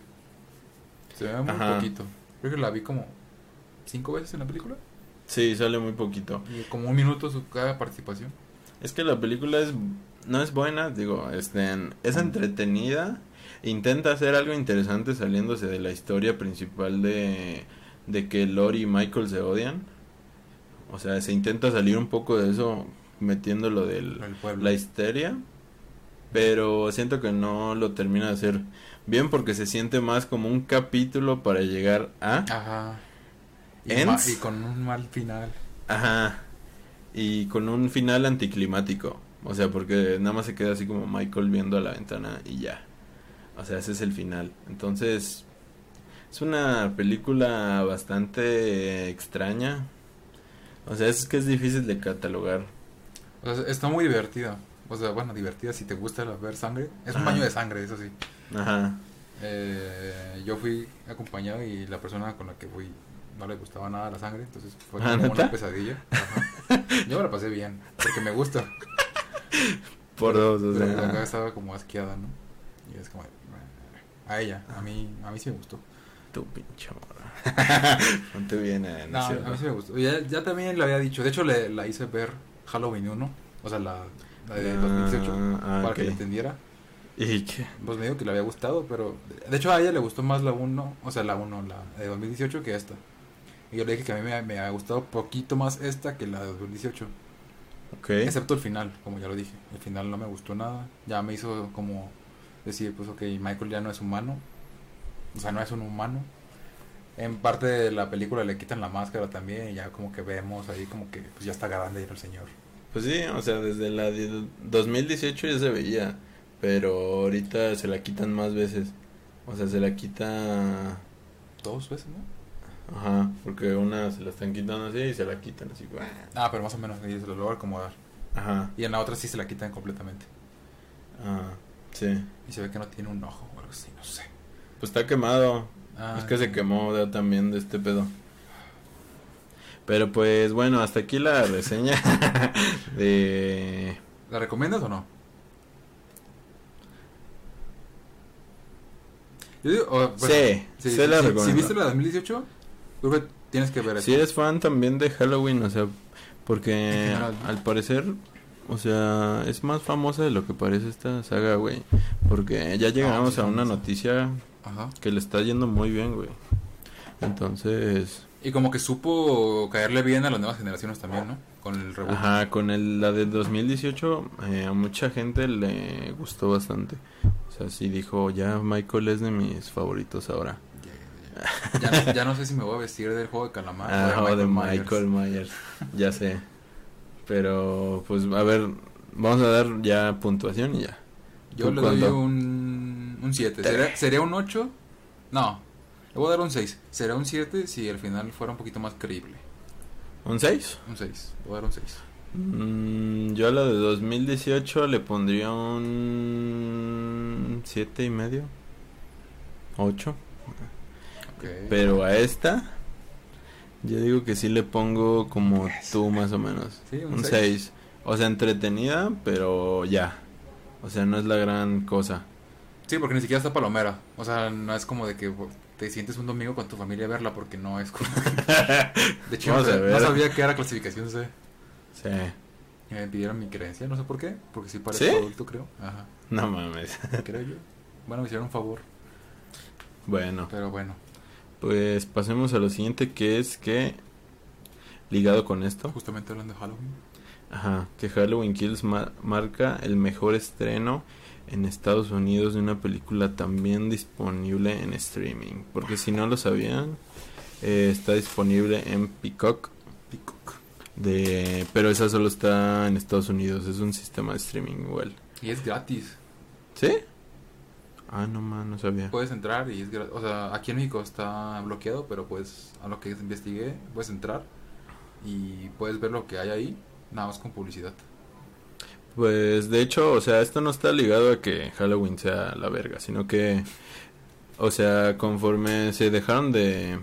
Se ve muy Ajá. poquito. Creo que la vi como cinco veces en la película. sí sale muy poquito Y como un minuto su cada participación. es que la película es no es buena digo este es entretenida intenta hacer algo interesante saliéndose de la historia principal de de que Lori y Michael se odian o sea se intenta salir un poco de eso metiendo lo pueblo. la histeria, pero siento que no lo termina de hacer bien porque se siente más como un capítulo para llegar a, Ajá. Y, Ends. y con un mal final. ajá, y con un final anticlimático, o sea, porque nada más se queda así como Michael viendo a la ventana y ya, o sea, ese es el final, entonces es una película bastante extraña, o sea, es que es difícil de catalogar, O sea, está muy divertida. O sea, bueno, divertida si te gusta ver sangre. Es un baño de sangre, eso sí. ajá, Eh, yo fui acompañado y la persona con la que fui no le gustaba nada la sangre, entonces fue Ah, como una pesadilla. Ajá. Yo me la pasé bien, porque me gusta. por dos, o Pero sea. acá estaba como asqueada, ¿no? Y es como, a ella, a mí, a mí sí me gustó. Tu pinche. Ponte bien, eh, No, es a mí sí me gustó. Ya, ya también le había dicho, de hecho le, la hice ver Halloween 1, o sea, la, la de 2018, Ah, ah, para que ok. le entendiera. ¿Y qué? Pues me dijo que le había gustado, pero de hecho a ella le gustó más la 1, o sea, la 1, la de 2018 que esta. Y yo le dije que a mí me, me había gustado poquito más esta que la de 2018, Ok. excepto el final, como ya lo dije. El final no me gustó nada, ya me hizo como decir, pues ok, Michael ya no es humano, o sea, no es un humano. En parte de la película le quitan la máscara también y ya como que vemos ahí como que pues ya está grande el señor. Pues sí, o sea, desde la de 2018 ya se veía. Pero ahorita se la quitan más veces. O sea, se la quita. Dos veces, ¿no? Ajá, porque una se la están quitando así y se la quitan así. Ah, pero más o menos, y se lo logra acomodar. Ajá, Y en la otra sí se la quitan completamente. ah, sí. Y se ve que no tiene un ojo o algo así, no sé. Pues está quemado. Ah, es que se quemó también de este pedo. Pero pues bueno, hasta aquí la reseña de... ¿La recomiendas o no? Yo digo, bueno, sí, sí, la sí, recomiendo. Si viste la de 2018, creo que tienes que ver eso. Si eres fan también de Halloween, o sea, porque al parecer, o sea, es más famosa de lo que parece esta saga, güey. Porque ya llegamos sí, a una famosa. noticia Ajá. que le está yendo muy bien, güey. Entonces, Y como que supo caerle bien a las nuevas generaciones también, ¿no? Con el reboot. ajá, con el, la de 2018, eh, a mucha gente le gustó bastante. O sea, sí dijo, ya Michael es de mis favoritos ahora. Ya, ya- ya no, ya no sé si me voy a vestir del juego de calamar Ah, o de Myers. Michael Myers. ya sé. Pero, pues, a ver, vamos a dar ya puntuación y ya. Yo ¿Tú le doy cuánto? un, un 7. ¿Sería, ¿Sería un 8? No. Le voy a dar un 6. Sería un 7 si al final fuera un poquito más creíble. ¿Un 6? Un 6. Le voy a dar un 6. Mm, yo a la de 2018 le pondría un siete y medio, 8. Pero a esta, yo digo que sí le pongo como tú más o menos. Sí, un un seis. 6. O sea, entretenida, pero ya. O sea, no es la gran cosa. Sí, porque ni siquiera está palomera. O sea, no es como de que te sientes un domingo con tu familia a verla porque no es como... de hecho, no, sabía que era clasificación C. Sí. Me pidieron mi creencia, no sé por qué. Porque sí parezco ¿Sí? adulto, creo. Ajá, No mames. creo yo. Bueno, me hicieron un favor, Bueno, pero bueno. Pues pasemos a lo siguiente que es que ligado con esto, Justamente hablando de Halloween. ajá, que Halloween Kills ma- marca el mejor estreno en Estados Unidos de una película también disponible en streaming, porque si no lo sabían, eh, está disponible en Peacock Peacock. de pero esa solo está en Estados Unidos, es un sistema de streaming igual. Y es gratis. ¿Sí? Ah, no man, no sabía. Puedes entrar y es gratis. O sea, aquí en México está bloqueado, pero pues a lo que investigué, puedes entrar y puedes ver lo que hay ahí, nada más con publicidad. Pues de hecho, o sea, esto no está ligado a que Halloween sea la verga, sino que, o sea, conforme se dejaron de,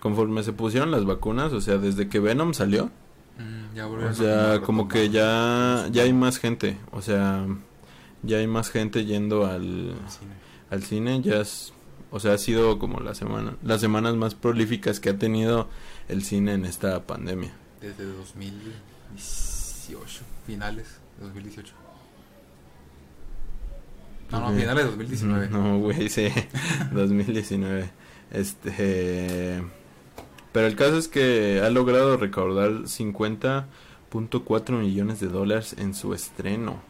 conforme se pusieron las vacunas, o sea, desde que Venom salió, Mm, ya o sea, como que ya, ya hay más gente, o sea, ya hay más gente yendo al, cine. al cine, ya es, o sea, ha sido como la semana, las semanas más prolíficas que ha tenido el cine en esta pandemia. Desde 2018, finales de 2018. No, no, finales de 2019. No, güey, sí, 2019. Este. Pero el caso es que ha logrado recaudar 50.4 millones de dólares en su estreno.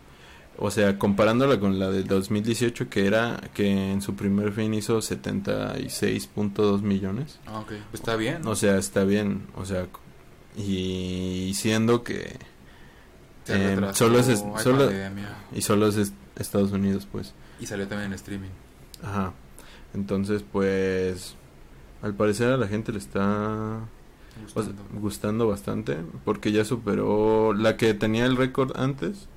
O sea, comparándola con la de 2018, que era que en su primer fin hizo 76.2 millones. Ah, ok. Pues está bien. O sea, está bien. O sea, y siendo que. Eh, solo es- solo- pandemia, Y solo es est- Estados Unidos, pues. Y salió también en streaming. Ajá. Entonces, pues, al parecer a la gente le está o sea, Gustando. gustando bastante porque ya superó la que tenía el récord antes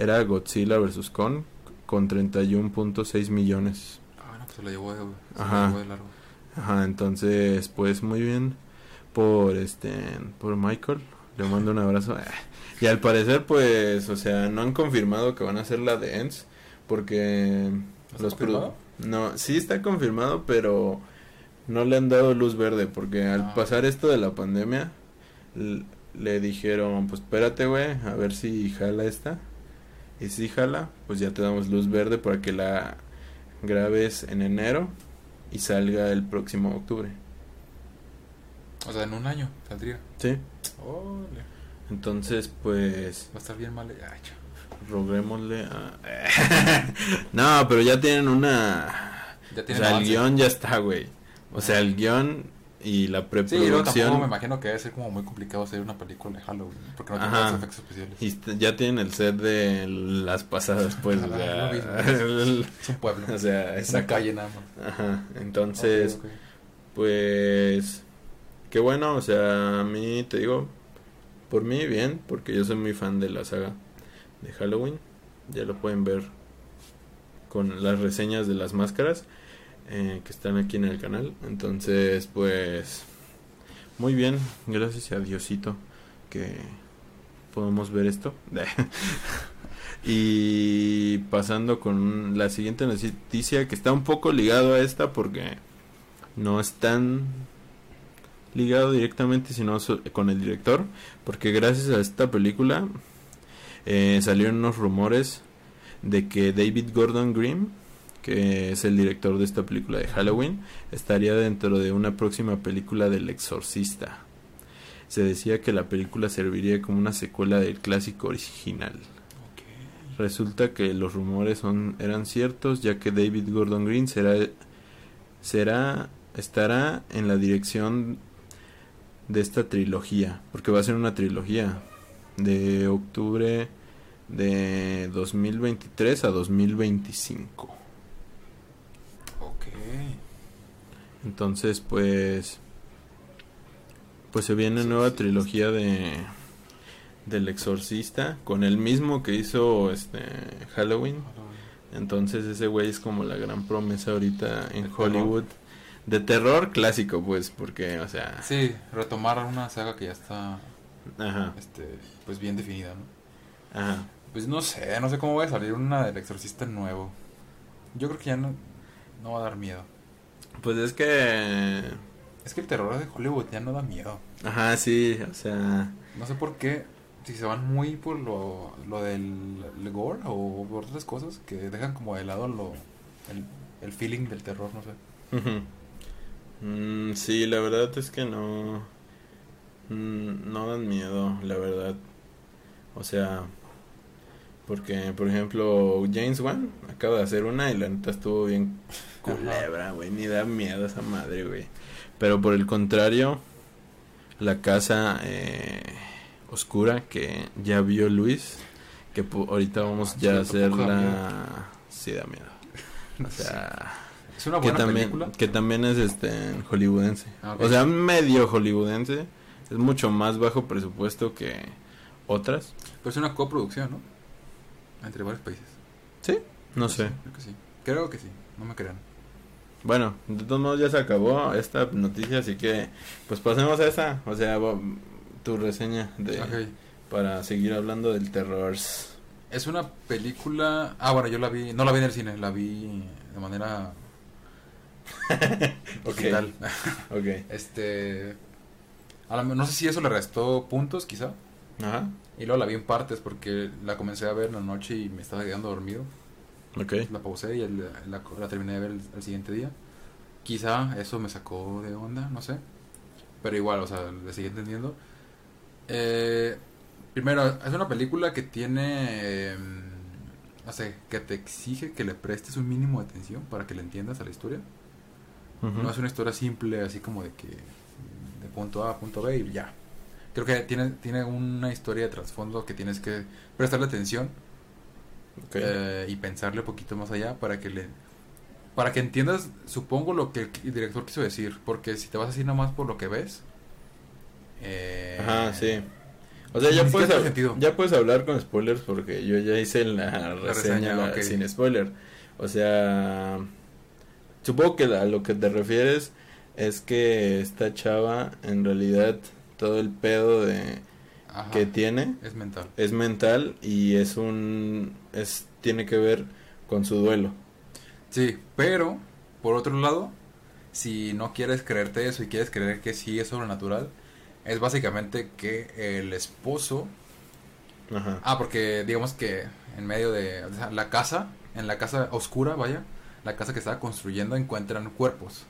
era Godzilla vs Kong con 31.6 millones. Ah, no, pues se lo llevó de, se Ajá. llevó de largo. Ajá, entonces, pues muy bien por este por Michael. Le mando un abrazo. Y al parecer, pues, o sea, no han confirmado que van a hacer la de Ends porque ¿Está los confirmado? No, sí está confirmado, pero no le han dado luz verde porque al Ah. pasar esto de la pandemia le dijeron, pues espérate, güey, a ver si jala esta. Y si jala, pues ya te damos luz verde para que la grabes en enero y salga el próximo octubre. O sea, en un año saldría. Sí. Ole. Entonces, pues Va a estar bien mal. Ay, cha. roguémosle a... no, pero ya tienen una... Ya O sea, el guion ya está, güey. O sea, el guion y la Sí, luego tampoco me preproducción. imagino que debe ser como muy complicado hacer una película de Halloween. Porque no tiene efectos especiales. y ya tienen el set de las pasadas, pues. o Ah, sea, el- Es un pueblo. o sea, es una calle nada más. Ajá. Entonces, pues. Qué bueno, o sea, a mí te digo. Por mí, bien, porque yo soy muy fan de la saga de Halloween. Ya lo pueden ver con las reseñas de las máscaras eh, que están aquí en el canal. Entonces, pues, muy bien, gracias a Diosito que podemos ver esto. y pasando con la siguiente noticia que está un poco ligado a esta porque no es tan ligado directamente sino con el director porque gracias a esta película eh, salieron unos rumores de que David Gordon Green que es el director de esta película de Halloween estaría dentro de una próxima película del Exorcista se decía que la película serviría como una secuela del clásico original. Resulta que los rumores son eran ciertos ya que David Gordon Green será será estará en la dirección de esta trilogía, porque va a ser una trilogía de octubre de 2023 a 2025. Entonces, pues pues se viene nueva trilogía de del exorcista con el mismo que hizo este Halloween. Entonces ese güey es como la gran promesa ahorita en De Hollywood. De terror clásico, pues, porque, o sea... Sí, retomar una saga que ya está Ajá, este, pues bien definida, ¿no? ajá. Pues no sé, no sé cómo va a salir una del exorcista nuevo. Yo creo que ya no, no va a dar miedo. Pues es que... Es que el terror de Hollywood ya no da miedo. Ajá, sí, o sea... No sé por qué, si se van muy por lo, lo del el gore o por otras cosas, que dejan como de lado lo, el, el feeling del terror, no sé. Mm, sí, la verdad es que no... mm, No dan miedo, la verdad. O sea... Porque, por ejemplo, James Wan acaba de hacer una y la neta estuvo bien culebra, güey. Ni da miedo esa madre, güey. Pero por el contrario, la casa eh, oscura que ya vio Luis, que ahorita vamos Ah, ya a da hacerla... Sí da miedo. O sea... Es una que buena también, película. que también es este hollywoodense. Ah. O sea, medio hollywoodense. Es mucho más bajo presupuesto que otras. Pero es una coproducción, ¿no? Entre varios países. ¿Sí? No sé. Creo que sí. Creo que sí, no me crean. Bueno, de todos modos ya se acabó esta noticia, así que pues pasemos a esa. O sea, tu reseña de para seguir hablando del terror. Es una película... Ah, bueno, yo la vi... No la vi en el cine, la vi de manera Ok. digital. Ok. Este... a la- no sé si eso le restó puntos, quizá. Ajá. Y luego la vi en partes porque la comencé a ver en la noche y me estaba quedando dormido. Ok. La pausé y el- la, la terminé de ver el, el siguiente día. Quizá eso me sacó de onda, no sé. Pero igual, o sea, le seguí entendiendo. Eh, primero, es una película que tiene... eh, no sé, que te exige que le prestes un mínimo de atención para que le entiendas a la historia. No es una historia simple, así como de que de punto A a punto B y ya. Creo que tiene, tiene una historia de trasfondo que tienes que prestarle atención Ok. eh, y pensarle un poquito más allá para que le para que entiendas supongo lo que el director quiso decir porque si te vas así nomás por lo que ves eh, Ajá, sí. O sea, ya puedes, ya puedes hablar con spoilers porque yo ya hice la reseña reseña, la- ok. sin spoiler. O sea, supongo que a lo que te refieres es que esta chava en realidad todo el pedo de ajá, que tiene es mental es mental y es un es tiene que ver con su duelo. sí pero por otro lado si no quieres creerte eso y quieres creer que sí es sobrenatural es básicamente que el esposo Ajá. Ah, porque digamos que en medio de o sea, la casa, en la casa oscura, vaya, la casa que estaba construyendo encuentran cuerpos.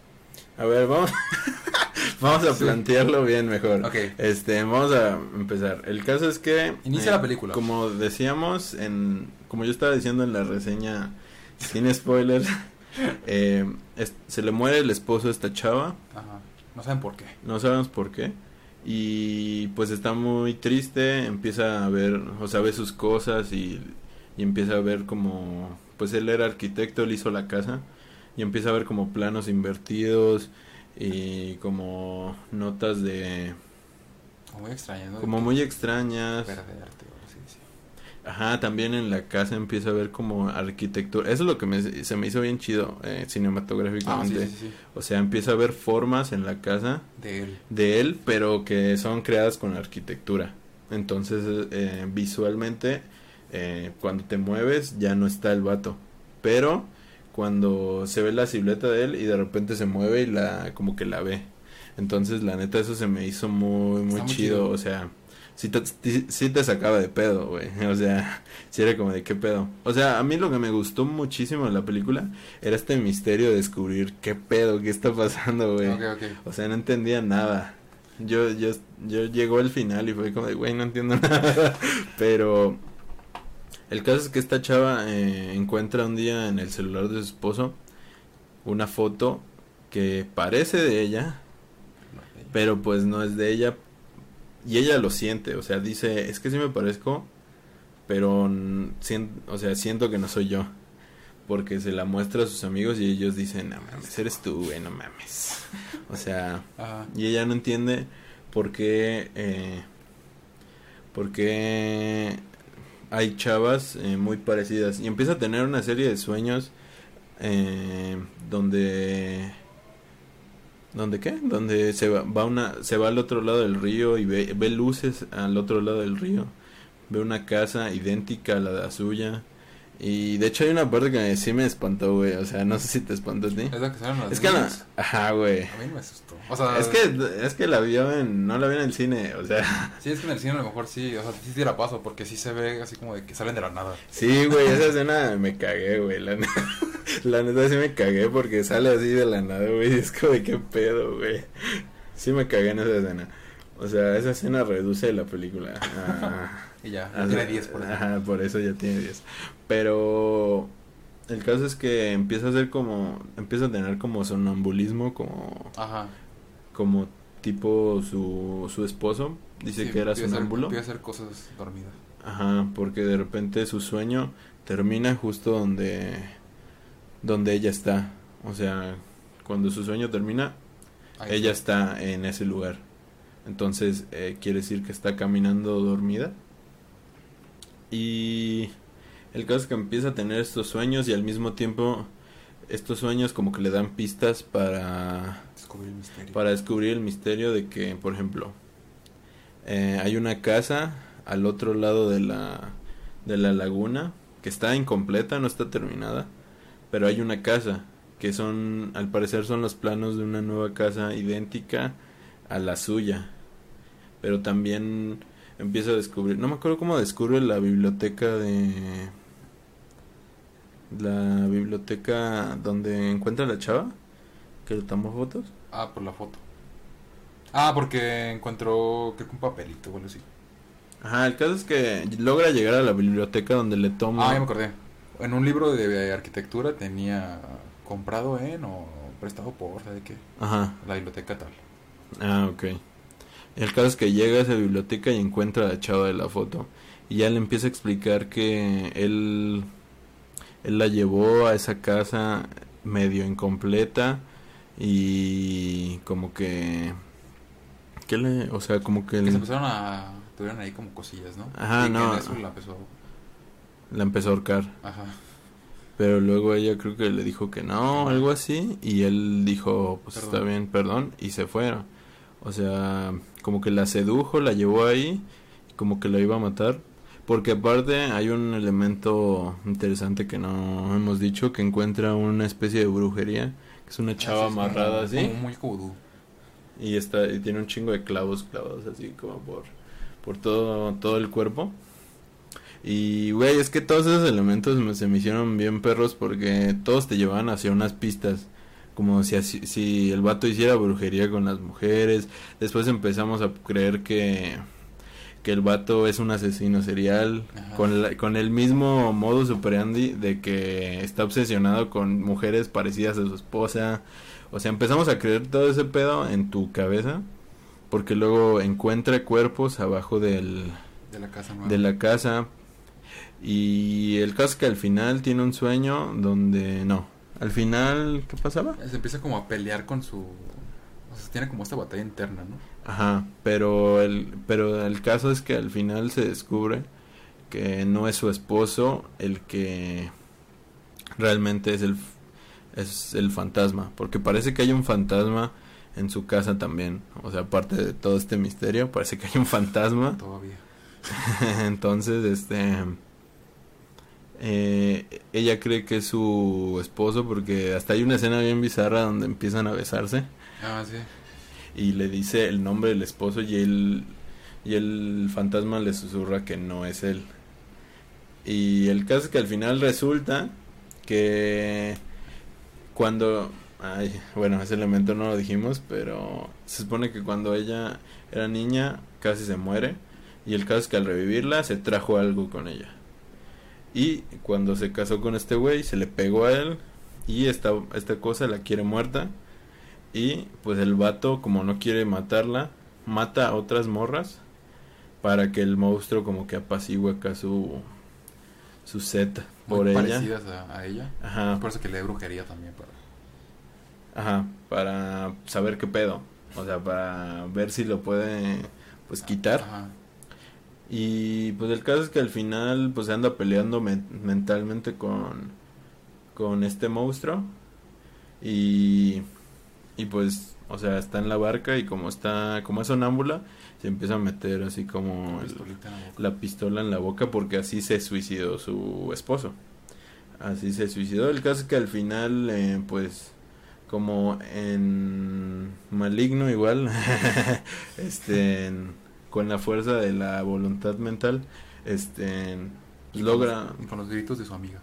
A ver, vamos vamos a Sí. plantearlo bien mejor. Este, vamos a empezar. El caso es que eh, Inicia la película. Como decíamos en como yo estaba diciendo en la reseña sin spoilers, eh, es- se le muere el esposo a esta chava, Ajá. No saben por qué. no sabemos por qué. Y pues está muy triste, empieza a ver, o sea, ve sus cosas y, y empieza a ver como, pues él era arquitecto, él hizo la casa y empieza a ver como planos invertidos y como notas de, Como muy extraño, ¿no? como muy extrañas. sí. Ajá, también en la casa empieza a ver como arquitectura. Eso es lo que me- se me hizo bien chido eh, Ah, sí, cinematográficamente. sí, sí. O sea, empieza a ver formas en la casa De él. de él, pero que son creadas con arquitectura. Entonces, eh, visualmente, eh, cuando te mueves, ya no está el vato. Pero cuando se ve la silueta de él y de repente se mueve y la como que la ve. Entonces, la neta, eso se me hizo muy, muy chido. O sea, sí te, sí- te sacaba de pedo, güey. O sea, sí era como de qué pedo. O sea, a mí lo que me gustó muchísimo de la película era este misterio de descubrir qué pedo, qué está pasando, güey. Ok, ok. O sea, no entendía nada. Yo, yo, yo llegó al final y fue como de, güey, no entiendo nada. Pero el caso es que esta chava eh, encuentra un día en el celular de su esposo una foto que parece de ella, pero pues no es de ella. Y ella lo siente, o sea, dice, es que sí me parezco, pero n- sien- o sea, siento que no soy yo. Porque se la muestra a sus amigos y ellos dicen, no mames, eres tú, güey, no mames. O sea, Ajá. y ella no entiende por qué, eh, por qué hay chavas eh, muy parecidas. Y empieza a tener una serie de sueños eh, donde... ¿Dónde qué? Donde se va, va una, se va al otro lado del río y ve, ve luces al otro lado del río. ve una casa idéntica a la de la suya. Y de hecho hay una parte que sí me espantó, güey. O sea, no sé si te espantó a ti. Es la que salen las Es que la... niñas. Ajá, güey. A mí me asustó. O sea, Es que, es que la vio en... No la vio en el cine, o sea... Sí, es que en el cine a lo mejor sí, o sea, sí te la paso, porque sí se ve así como de que salen de la nada. Sí, güey, esa escena me cagué, güey. La, ne- la neta sí me cagué porque sale así de la nada, güey. Es como de qué pedo, güey. Sí me cagué en esa escena. O sea, esa escena reduce la película. a- Y ya, tiene 10 por eso. Ajá, por eso ya tiene 10. Pero el caso es que empieza a ser como. Empieza a tener como sonambulismo, como. Ajá. Como tipo su, su esposo. Dice Sí, que era sonámbulo. empieza a hacer cosas dormidas. Ajá, porque de repente su sueño termina justo donde donde ella está. O sea, cuando su sueño termina, Ahí ella está. está en ese lugar. Entonces, eh, quiere decir que está caminando dormida. Y el caso es que empieza a tener estos sueños y al mismo tiempo estos sueños como que le dan pistas para Descubrir el misterio. para descubrir el misterio de que, por ejemplo, eh, hay una casa al otro lado de la, de la laguna que está incompleta, no está terminada, pero hay una casa que son, al parecer son los planos de una nueva casa idéntica a la suya, pero también empieza a descubrir, no me acuerdo cómo descubre la biblioteca de la biblioteca donde encuentra la chava que le tomó fotos. Ah, por la foto. Ah, porque encontró, creo que un papelito o algo así. Ajá, el caso es que logra llegar a la biblioteca donde le toma. Ah, ya me acordé. En un libro de arquitectura tenía comprado en o prestado por, ¿sabe qué? Ajá, La biblioteca tal. ah, ok. El caso es que llega a esa biblioteca y encuentra a la chava de la foto. Y ya le empieza a explicar que él, él la llevó a esa casa medio incompleta y como que... ¿Qué le...? O sea, como que... Que le- se empezaron a... Tuvieron ahí como cosillas, ¿no? Ajá, Y no. eso la empezó... la empezó a ahorcar. Ajá. Pero luego ella creo que le dijo que no, algo así, y él dijo, pues Perdón. está bien, perdón, y se fueron. O sea, como que la sedujo, la llevó ahí, y como que la iba a matar. Porque aparte hay un elemento interesante que no hemos dicho, que encuentra una especie de brujería, que es una chava es como- amarrada así, Como muy vudú. y está y tiene un chingo de clavos clavados así como por por todo todo el cuerpo y güey es que todos esos elementos me- se me hicieron bien perros porque todos te llevaban hacia unas pistas como si así- si el vato hiciera brujería con las mujeres después empezamos a creer que que el vato es un asesino serial Ajá. con la- con el mismo modus operandi de que está obsesionado con mujeres parecidas a su esposa o sea, empezamos a creer todo ese pedo en tu cabeza. Porque luego encuentra cuerpos abajo del, De la casa nueva. de la casa. Y el caso que al final tiene un sueño donde no. Al final, ¿qué pasaba? Se empieza como a pelear con su... O sea, tiene como esta batalla interna, ¿no? Ajá, pero el, pero el caso es que al final se descubre que no es su esposo el que realmente es el, es el fantasma. Porque parece que hay un fantasma en su casa también. O sea, aparte de todo este misterio, parece que hay un fantasma. Todavía. Entonces, este... eh, ella cree que es su esposo porque hasta hay una escena bien bizarra donde empiezan a besarse Ah, sí. y le dice el nombre del esposo y él y el fantasma le susurra que no es él. Y el caso es que al final resulta que cuando ay, bueno, ese elemento no lo dijimos, pero se supone que cuando ella era niña casi se muere y el caso es que al revivirla se trajo algo con ella. Y cuando se casó con este güey se le pegó a él y esta esta cosa la quiere muerta. Y pues el vato, como no quiere matarla, mata a otras morras para que el monstruo como que apacigüe acá su, su set por Muy ella. parecidas a, a ella. Ajá, Por eso que le brujería también. Para... ajá, para saber qué pedo. O sea, para ver si lo puede pues quitar. Ajá. Y pues el caso es que al final pues se anda peleando men- mentalmente con con este monstruo y y pues O sea, está en la barca y como está, como es sonámbula, se empieza a meter así como el- la pistola en la boca porque así se suicidó su esposo. Así se suicidó. El caso es que al final, eh, pues, como en Maligno igual, este, en- con la fuerza de la voluntad mental, este, Y logra, con los- y con los gritos de su amiga.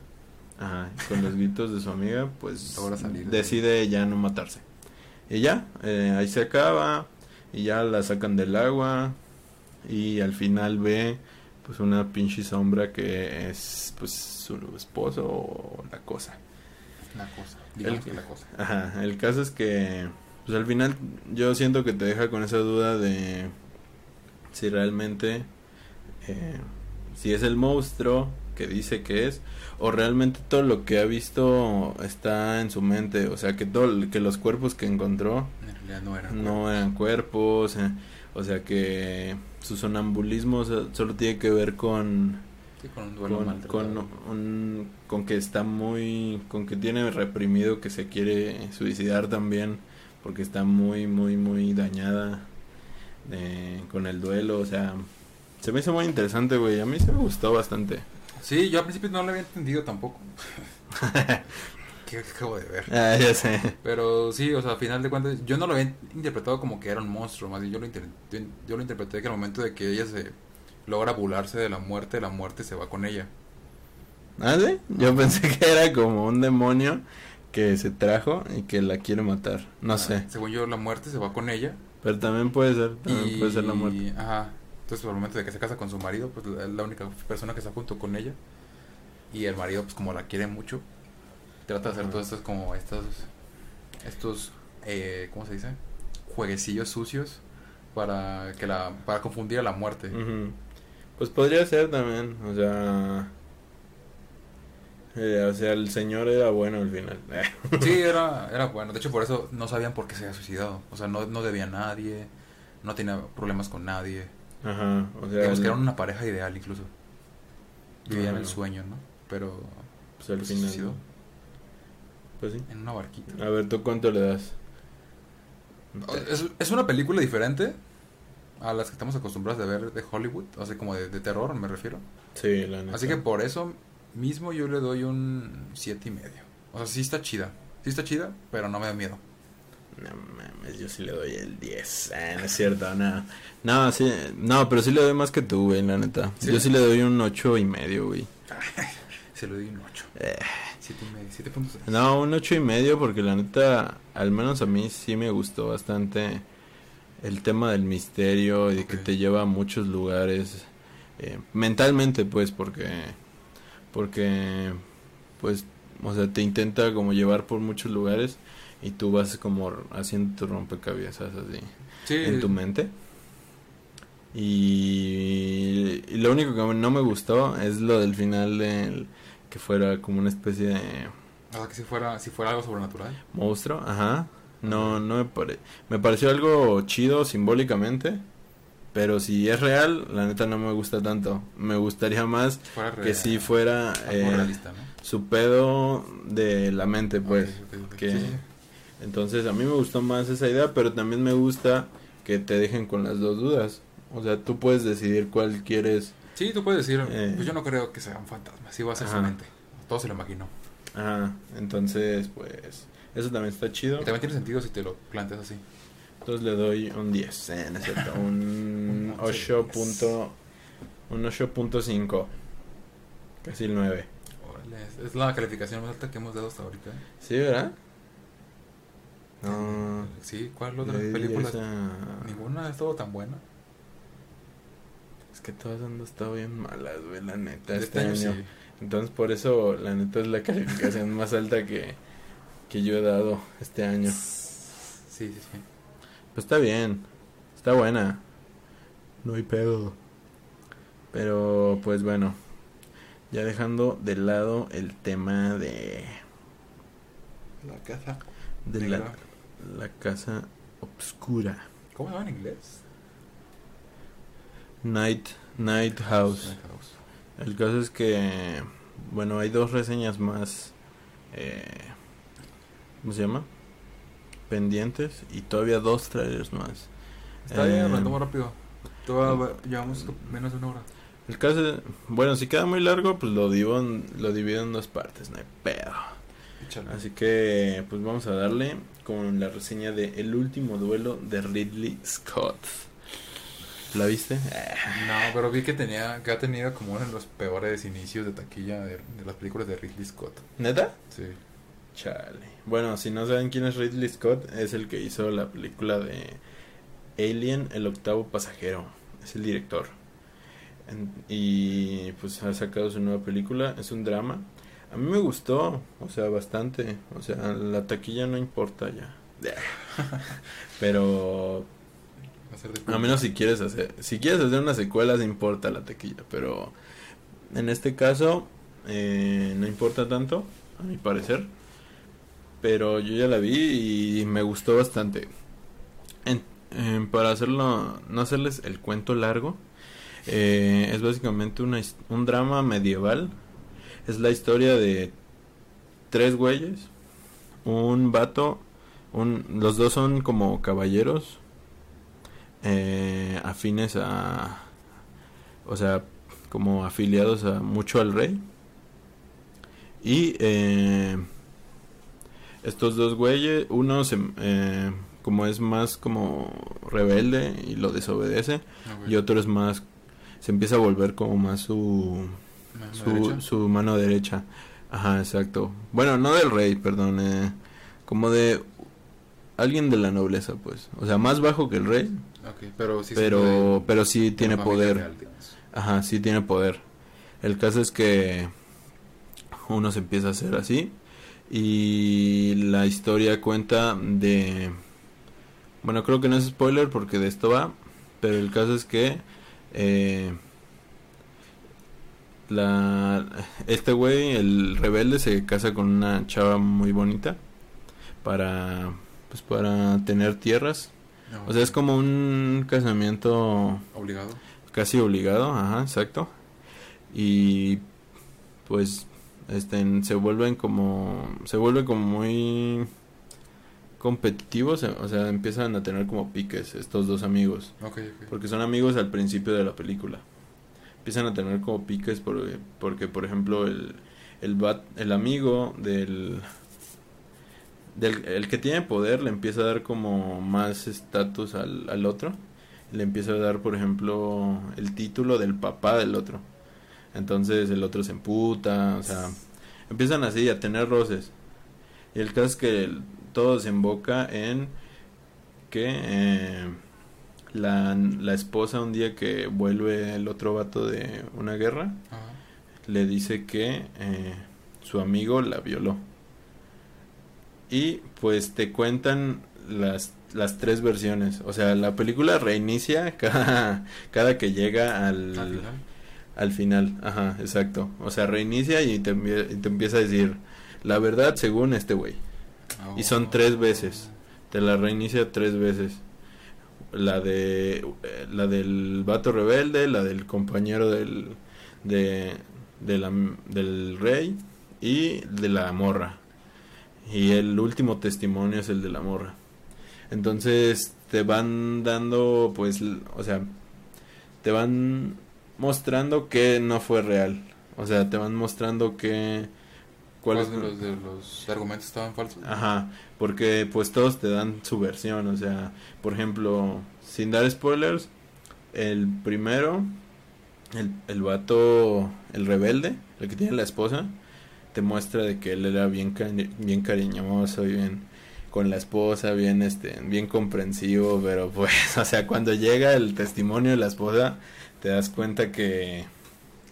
ajá, con los gritos de su amiga, pues, salir de decide ya no matarse. Y ya, eh, ahí se acaba, y ya la sacan del agua, y al final ve pues una pinche sombra que es pues su esposo o la cosa. La cosa. El- que la cosa. Ajá, el caso es que pues al final yo siento que te deja con esa duda de si realmente eh, si es el monstruo que dice que es o realmente todo lo que ha visto está en su mente, o sea que todo que los cuerpos que encontró En no era. no eran cuerpos, eh, o sea que su sonambulismo so- solo tiene que ver con Sí, con un duelo con, con, un- con que está muy con que tiene reprimido que se quiere suicidar también porque está muy muy muy dañada eh, con el duelo o sea se me hizo muy interesante güey a mí se me gustó bastante Sí, yo al principio no lo había entendido tampoco. ¿Qué acabo de ver? ah ya sé Pero sí, o sea, a final de cuentas, yo no lo había interpretado como que era un monstruo, más bien yo lo, inter- yo lo interpreté que al momento de que ella se logra burlarse de la muerte, la muerte se va con ella. ah sí yo pensé que era como un demonio que se trajo y que la quiere matar no Ah, sé Según yo, la muerte se va con ella. Pero también puede ser también y, puede ser la muerte Ajá. Entonces, al momento de que se casa con su marido, pues es la única persona que está junto con ella. Y el marido, pues como la quiere mucho, trata de hacer todos estos, como estos, estos, eh, ¿cómo se dice? Jueguecillos sucios para que la, para confundir a la muerte. Pues podría ser también, o sea... eh, o sea, el señor era bueno al final. Sí, era, era bueno. De hecho, por eso no sabían por qué se había suicidado. O sea, no, no debía a nadie, no tenía problemas con nadie. Ajá, o sea... Digamos que eran una pareja ideal incluso. Vivían el sueño, ¿no? Pero pues al pues, se suicidó Pues sí. en una barquita. A ver, ¿tú cuánto le das? Es, es una película diferente a las que estamos acostumbrados de ver de Hollywood, o sea, como de, de terror me refiero. Sí, la neta. Así que por eso mismo yo le doy un siete y medio. O sea, sí está chida. Sí está chida, pero no me da miedo. No mames, yo sí le doy el 10. Ah, no es cierto, no. No, sí, no, pero sí le doy más que tú, güey, la neta. ¿Sí? Yo sí le doy un ocho y medio, güey. Se lo doy un 8. Eh, 7 y medio, 7.6. No, un ocho y medio porque la neta, al menos a mí sí me gustó bastante el tema del misterio y de que te lleva a muchos lugares eh, mentalmente, pues, porque, porque, pues, o sea, te intenta como llevar por muchos lugares y tú vas como haciendo tu rompecabezas así Sí, en tu mente. Y, y lo único que no me gustó es lo del final del que fuera como una especie de o sea, que si fuera, si fuera algo sobrenatural. monstruo, ajá. No, no me pare... me pareció algo chido simbólicamente, pero si es real, la neta no me gusta tanto. Me gustaría más que si fuera eh, realista, ¿no? su pedo de la mente, pues. Que- Sí, sí. Entonces a mí me gustó más esa idea, pero también me gusta que te dejen con las dos dudas. O sea, tú puedes decidir cuál quieres. Sí, tú puedes decir, Eh. pues yo no creo que sea un fantasma, sí va a ser su mente. Todo se lo imaginó. Ajá, entonces pues eso también está chido. Y también tiene sentido si te lo planteas así. Entonces le doy un 10, eh, no es cierto, un Un once 8. de punto- un 8.5. Casi el 9. Órale, es- la calificación más alta que hemos dado hasta ahorita. ¿eh? ¿Sí, verdad? No. Sí, ¿cuál otra película? Ninguna ha estado tan buena. Es que todas han estado bien malas, güey, la neta, De este, año. sí. Entonces por eso la neta es la calificación más alta que, que yo he dado este año. Sí, sí, sí. Pues está bien, está buena. No hay pedo. Pero pues bueno, ya dejando de lado el tema de, La casa. de la, la casa obscura. ¿Cómo se llama en inglés? Night, Night House. Night House. El caso es que, bueno, hay dos reseñas más. Eh, ¿Cómo se llama? Pendientes y todavía dos trailers más. Está bien, Eh, lo tomo rápido. Todavía llevamos menos de una hora. El caso, bueno, si queda muy largo, pues lo divido en, lo divido en dos partes, no hay pedo. Échale. Así que, pues vamos a darle con la reseña de El último duelo de Ridley Scott. ¿La viste? No, pero vi que tenía que ha tenido como uno de los peores inicios de taquilla de, de las películas de Ridley Scott. ¿Neta? Sí. Chale. Bueno, si no saben quién es Ridley Scott, es el que hizo la película de Alien, el octavo pasajero. Es el director. Y pues ha sacado su nueva película. Es un drama. A mí me gustó, o sea, bastante. O sea, la taquilla no importa ya. Pero a menos si quieres hacer, si quieres hacer una secuela, se importa la taquilla, pero en este caso eh, no importa tanto, a mi parecer. Pero yo ya la vi y me gustó bastante. Para hacerlo, no hacerles el cuento largo, eh, es básicamente una, un drama medieval. Es la historia de tres güeyes, un vato, un, los dos son como caballeros, eh, afines a, o sea, como afiliados a mucho al rey. Y eh, estos dos güeyes, uno se, eh, como es más como rebelde y lo desobedece, Ok. y otro es más, se empieza a volver como más su, ¿Mano su, derecha? su mano derecha. Ajá, exacto. Bueno, no del rey, perdón, eh, como de alguien de la nobleza, pues. O sea, más bajo que el rey, pero sí pero de- pero sí tiene poder. real. Ajá, sí tiene poder. El caso es que uno se empieza a hacer así y la historia cuenta de bueno, creo que no es spoiler porque de esto va, pero el caso es que eh, la este güey, el rebelde se casa con una chava muy bonita para pues para tener tierras. No, O sea, es como un casamiento Obligado. casi obligado, ajá, exacto. Y pues este se vuelven como se vuelve como muy competitivos, eh, o sea, empiezan a tener como piques estos dos amigos, porque son amigos al principio de la película. Empiezan a tener como piques porque, porque por ejemplo, el el bat- el amigo del del el que tiene poder le empieza a dar como más estatus al, al otro. Le empieza a dar por ejemplo el título del papá del otro entonces el otro se emputa o sea empiezan así a tener roces y el caso es que todo desemboca en que eh, la, la esposa un día que vuelve el otro vato de una guerra Ajá. le dice que eh, su amigo la violó. Y pues te cuentan las, las tres versiones. O sea, la película reinicia cada, cada que llega al. Al final. Ajá, exacto. O sea, reinicia y te, y te empieza a decir la verdad según este güey. Y son tres veces. Te la reinicia tres veces. La de eh, la del vato rebelde, la del compañero del de, de la- del rey y de la morra. Y el último testimonio es el de la morra. Entonces te van dando pues o sea, te van mostrando que no fue real. O sea, te van mostrando que ¿Cuáles de los, de los argumentos estaban falsos? Ajá, porque pues todos te dan su versión, o sea, por ejemplo, sin dar spoilers, el primero, el, el vato, el rebelde, el que tiene la esposa, te muestra de que él era bien, cari- bien cariñoso y bien con la esposa, bien, este, bien comprensivo, pero pues, o sea, cuando llega el testimonio de la esposa, te das cuenta que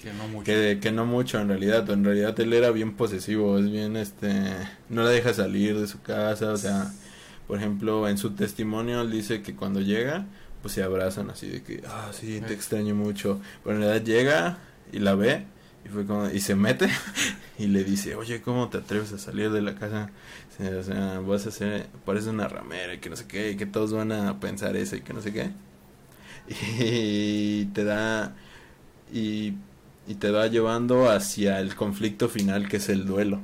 Que no mucho. que, que no mucho en realidad, en realidad él era bien posesivo, es bien este, no la deja salir de su casa, o sea, por ejemplo, en su testimonio él dice que cuando llega, pues se abrazan así de que, ah, sí, te Eh. extraño mucho, pero en realidad llega y la ve y fue como, y se mete y le dice, oye, ¿cómo te atreves a salir de la casa? O sea, vas a ser, pareces una ramera y que no sé qué, y que todos van a pensar eso y que no sé qué. Y te da, y y te va llevando hacia el conflicto final que es el duelo.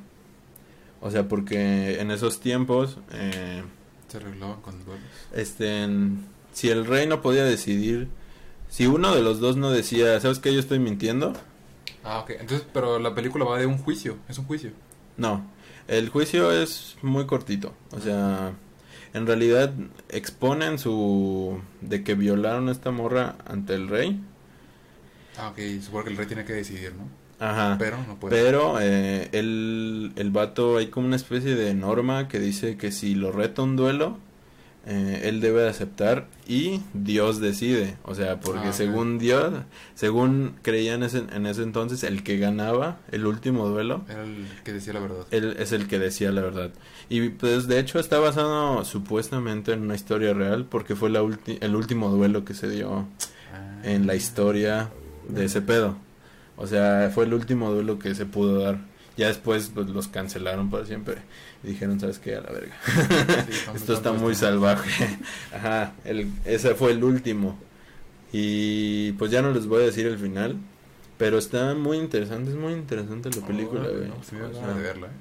O sea, porque en esos tiempos eh, Se arreglaban con duelos. Este, en- si el rey no podía decidir, si uno de los dos no decía, ¿sabes qué? Yo estoy mintiendo. Ah, ok. Entonces, pero la película va de un juicio. Es un juicio. No, el juicio es muy cortito. O sea, en realidad exponen su de que violaron a esta morra ante el rey. Ah, ok. Supongo que el rey tiene que decidir, ¿no? Ajá. Pero no puede. Pero eh, el, el vato, hay como una especie de norma que dice que si lo reta un duelo, eh, él debe de aceptar y Dios decide. O sea, porque Ah, según Dios, según creían ese- en ese entonces, el que ganaba el último duelo, Era el que decía la verdad. él es el que decía la verdad. Y pues de hecho está basado supuestamente en una historia real porque fue la ulti- el último duelo que se dio Ah. en la historia de ese pedo. O sea, fue el último duelo que se pudo dar. Ya después pues, los cancelaron para siempre. Y dijeron, ¿sabes qué? A la verga. Sí, Esto está muy salvaje. Ajá, el, ese fue el último. Y pues ya no les voy a decir el final. Pero está muy interesante, es muy interesante la película, Oh, güey. no, sí me dan O ganas sea, de verla, ¿eh?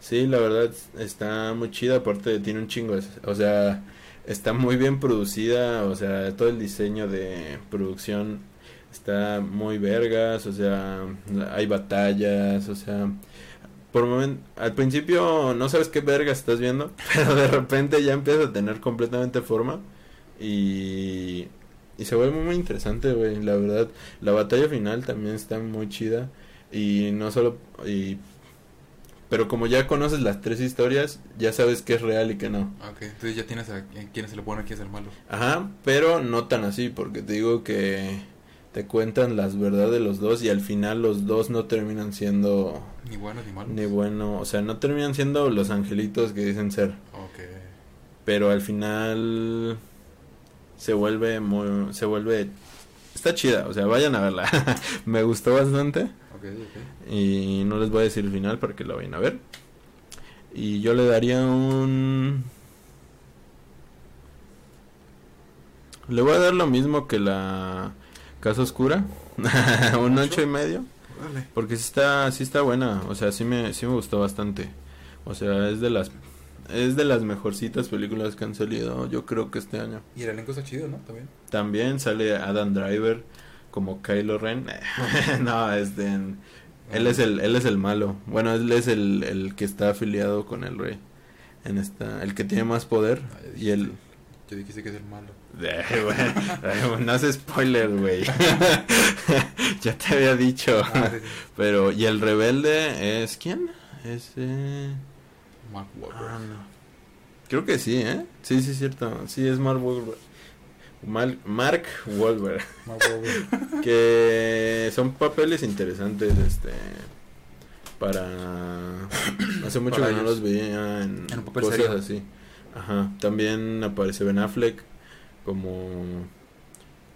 Sí, la verdad está muy chida, aparte tiene un chingo, o sea, está muy bien producida, o sea, todo el diseño de producción está muy vergas, o sea, hay batallas, o sea, por momento, al principio no sabes qué vergas estás viendo, pero de repente ya empieza a tener completamente forma y, y se vuelve muy interesante, güey, la verdad, la batalla final también está muy chida y no solo, y pero como ya conoces las tres historias, ya sabes qué es real y qué no. Ok, entonces ya tienes a quién es el bueno y quién es el malo. Ajá, pero no tan así, porque te digo que te cuentan las verdades de los dos y al final los dos no terminan siendo Ni buenos ni malos. ni bueno, o sea, no terminan siendo los angelitos que dicen ser, Ok. pero al final se vuelve muy, se vuelve, está chida, o sea, vayan a verla, me gustó bastante. Ok, ok. Y no les voy a decir el final para que lo vayan a ver. Y yo le daría un... Le voy a dar lo mismo que la Casa Oscura. un ocho y medio. Porque sí está, sí está buena. O sea, sí me, sí me gustó bastante. O sea, es de las... Es de las mejorcitas películas que han salido, yo creo que este año. Y el elenco está chido, ¿no? También. También sale Adam Driver como Kylo Ren. no, este, él es el, él es el malo. Bueno, él es el, el que está afiliado con el rey. En esta, el que tiene más poder y el dijiste. Yo dije que es el malo. No hace spoiler, güey. ya te había dicho. Ah, sí, sí. Pero y el rebelde es quién? Es eh... Mark Wahlberg. ah, no. Creo que sí, ¿eh? Sí, sí, es cierto. Sí, es Mark Wahlberg. Mal- Mark Wahlberg. Mark Wahlberg. que son papeles interesantes este para hace mucho Para que no ellos. los veía en, En cosas serio. así ajá también aparece Ben Affleck como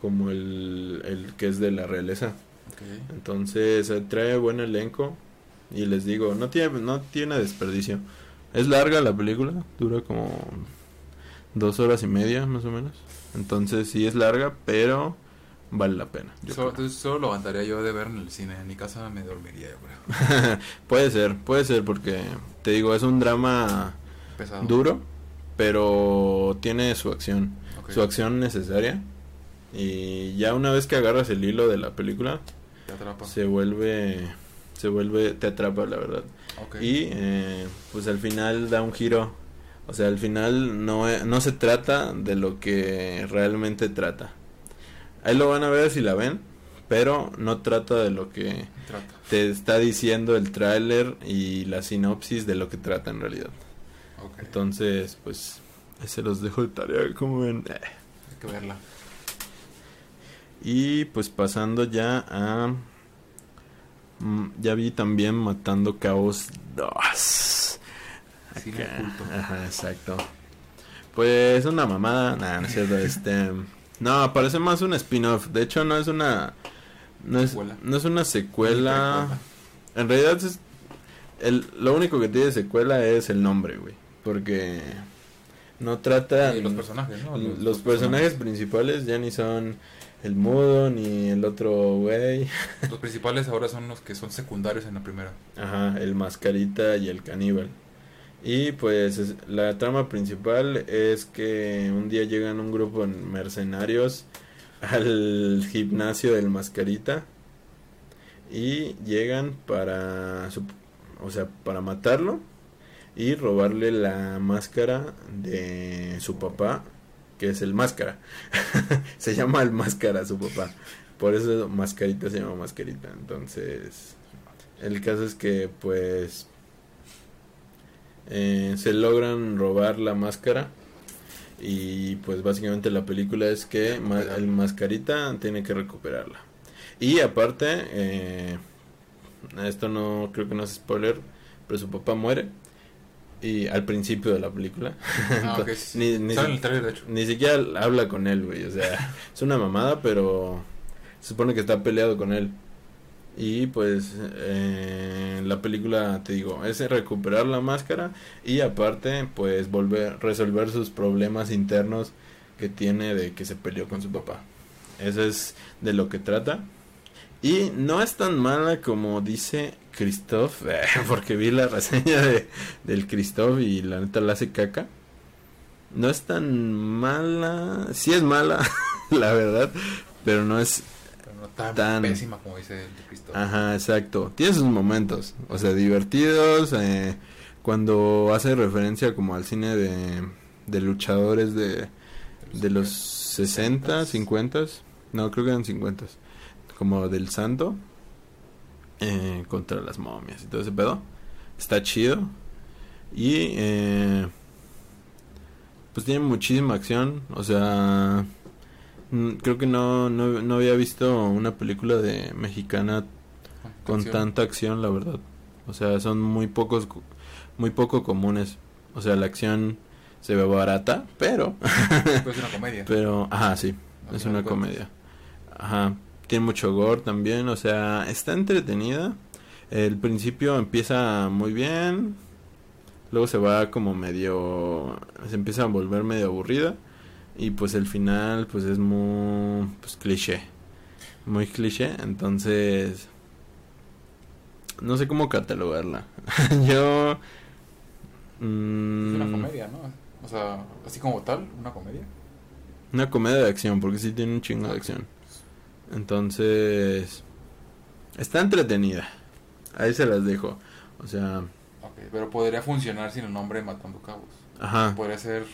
como el, el que es de la realeza entonces eh, trae buen elenco y les digo no tiene no tiene desperdicio es larga la película dura como dos horas y media más o menos entonces sí es larga pero vale la pena yo Solo, creo. solo lo aguantaría yo de ver en el cine. En mi casa me dormiría, yo creo. puede ser, puede ser porque te digo, es un drama Pesado. duro, pero tiene su acción, Su acción necesaria. Y ya una vez que agarras el hilo de la película, Te atrapa. se vuelve, se vuelve, te atrapa la verdad. Y eh, pues al final da un giro. O sea, al final no, e- no se trata de lo que realmente trata. Ahí lo van a ver si la ven, pero no trata de lo que Trata. te está diciendo el tráiler y la sinopsis de lo que trata en realidad. Entonces, pues, se los dejo de tarea, como ven. Eh. Hay que verla. Y pues pasando ya a... mm, ya vi también Matando Cabos 2. Cine Acá. oculto. Ajá, exacto. Pues una mamada, nada, no es cierto, este... No, parece más un spin-off. De hecho, no es una... No es, Secuela. no es una secuela. En realidad, es, el, lo único que tiene secuela es el nombre, güey. Porque no trata... Y los personajes, ¿no? los, personajes principales ya ni son el mudo ni el otro güey. Los principales ahora son los que son secundarios en la primera. Ajá, el mascarita y el caníbal. Y pues es- la trama principal es que un día llegan un grupo de mercenarios al gimnasio del Mascarita y llegan para su- o sea, para matarlo y robarle la máscara de su papá, que es el máscara. se llama el máscara su papá. Por eso mascarita se llama mascarita. Entonces, el caso es que pues eh, se logran robar la máscara y pues básicamente la película es que ma- el mascarita tiene que recuperarla. Y aparte, eh, esto no creo que no es spoiler, pero su papá muere y al principio de la película. Ah, ok, sí, sí. ni, ni, Sale en si- el trailer, de hecho. ni siquiera habla con él, güey. O sea, es una mamada, pero se supone que está peleado con él. Y pues eh, la película, te digo, es recuperar la máscara y aparte, pues volver, resolver sus problemas internos que tiene de que se peleó con su papá. Eso es de lo que trata. Y no es tan mala como dice Christoph, porque vi la reseña de, del Christoph y la neta la hace caca. No es tan mala, sí es mala, la verdad, pero no es Pero no tan, Tan- pésima como dice el de Cristo. Ajá, exacto. Tiene sus momentos, o sea, divertidos. eh, cuando hace referencia como al cine de, de luchadores de, de los 60, 50, no, creo que eran 50, como del santo, eh, contra las momias y todo ese pedo. Está chido. Y eh, pues tiene muchísima acción, o sea, mm, creo que no, no, no había visto una película de mexicana con Acción. tanta acción, la verdad. O sea, son muy pocos, muy poco comunes. O sea, la acción se ve barata, pero, Pues es una comedia. pero, ajá, sí, es una cuentas. comedia. Ajá, tiene mucho gore también, o sea, está entretenida. El principio empieza muy bien, luego se va como medio, se empieza a volver medio aburrida y pues el final pues es muy, pues cliché, muy cliché, entonces no sé cómo catalogarla. Yo Es una mm, comedia, ¿no? O sea, así como tal, una comedia. una comedia de acción, porque sí tiene un chingo de acción. Entonces, está entretenida. Ahí se las dejo. O sea, pero podría funcionar sin el nombre Matando Cabos. ajá, Podría ser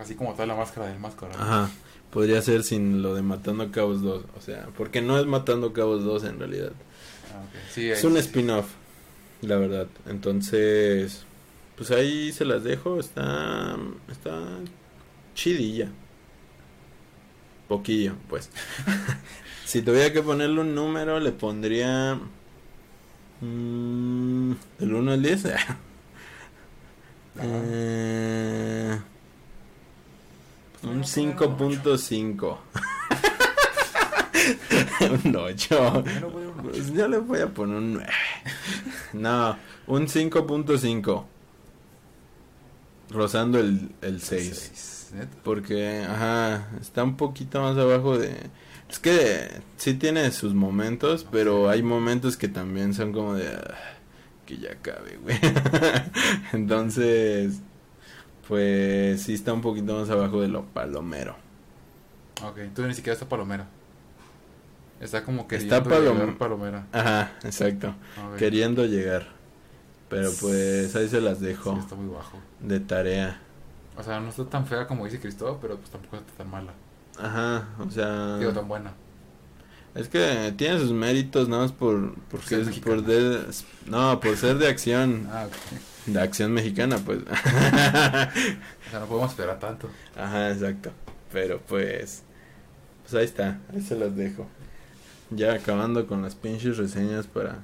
así como tal la máscara del máscara. ajá. Podría ser sin lo de Matando Cabos 2. O sea, porque no es Matando Cabos 2 en realidad. Ah. Sí, Es un sí. spin-off, la verdad. Entonces, pues ahí se las dejo. Está, está chidilla. Poquillo, pues. si tuviera que ponerle un número, le pondría. mm, ¿Del 1 al 10? Eh, un 5.5. un 8. Yo no voy a un ocho. Pues yo le voy a poner un 9. No, un 5.5. Rozando el, el 6. Porque, ajá, está un poquito más abajo de... Es que sí tiene sus momentos, pero hay momentos que también son como de... ah, que ya cabe, güey. Entonces, pues sí está un poquito más abajo de lo palomero. Ok, entonces ni siquiera está Palomera. Está como que Está Palom- Palomera. Ajá, exacto. Queriendo llegar. Pero pues ahí se las dejo Sí, está muy bajo. de tarea. O sea, no está tan fea como dice Cristóbal, pero pues tampoco está tan mala. Ajá, o sea... Digo, tan buena. Es que tiene sus méritos nada más por porque es por de, no, por ser de acción, Ah, ok. de acción mexicana, pues. O sea, no podemos esperar tanto. Ajá, exacto. Pero pues pues ahí está, ahí se las dejo. Ya acabando con las pinches reseñas para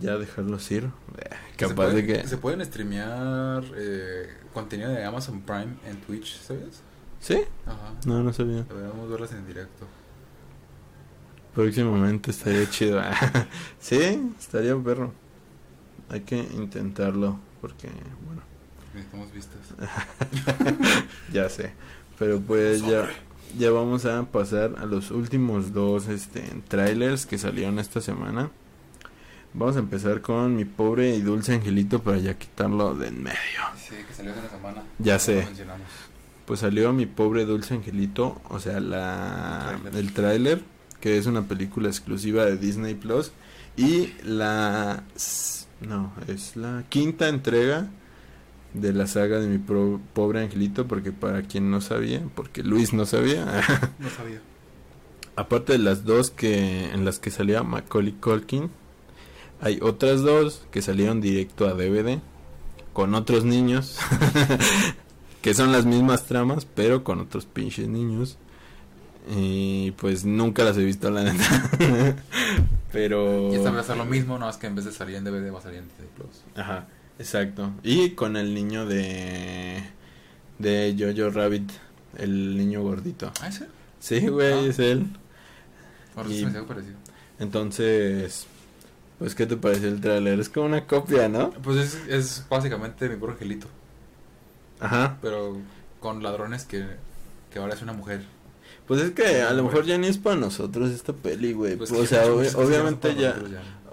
ya dejarlos ir. Eh, Capaz de pueden- que Se pueden streamear eh, contenido de Amazon Prime en Twitch, ¿sabes? ¿Sí? Ajá. No, no sabía. Deberíamos verlas en directo. Próximamente estaría chido. sí, estaría perro. Hay que intentarlo porque bueno, Necesitamos vistas. Ya sé. Pero pues ya, ya vamos a pasar a los últimos dos este, trailers que salieron esta semana. Vamos a empezar con mi pobre y dulce angelito para ya quitarlo de en medio. Sí, que salió hace una semana. Ya sé. Pues salió mi pobre dulce angelito, o sea, la El tráiler. que es una película exclusiva de Disney Plus y la no, es la quinta entrega de la saga de mi pro- pobre angelito, porque para quien no sabía, porque Luis no sabía, No sabía. aparte de las dos que en las que salía Macaulay Culkin, hay otras dos que salieron directo a DVD con otros niños que son las mismas tramas, pero con otros pinches niños. Y pues nunca las he visto la neta. pero Y esta va a ser lo mismo, nada más que en vez de salir en DVD va a salir en Disney Plus. Ajá, exacto. Y con el niño de de Jojo Rabbit, el niño gordito. Ah, ¿ese? Sí, güey, Ah. es él. Por Y- eso se me parecido. Entonces, pues, ¿qué te pareció el tráiler? Es como una copia, ¿no? Pues es, es básicamente mi pobre angelito, Ajá. pero con ladrones que, que ahora es una mujer. Pues es que a lo mejor ya ni es para nosotros esta peli, güey. Pues o sea, obviamente ya,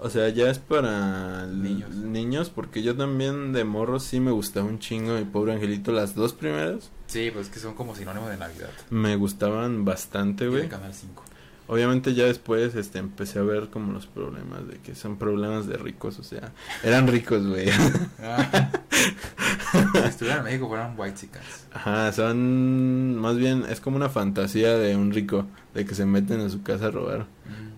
o sea, ya es para Niños. niños. porque yo también de morro sí me gustaba un chingo mi pobre angelito. Las dos primeras Sí, pues que son como sinónimo de Navidad. me gustaban bastante, güey. Canal 5. Obviamente ya después este empecé a ver como los problemas de que son problemas de ricos, o sea, eran ricos, güey. Ah. si estuvieran en México fueran white chicas. Ajá, son más bien es como una fantasía de un rico de que se meten a su casa a robar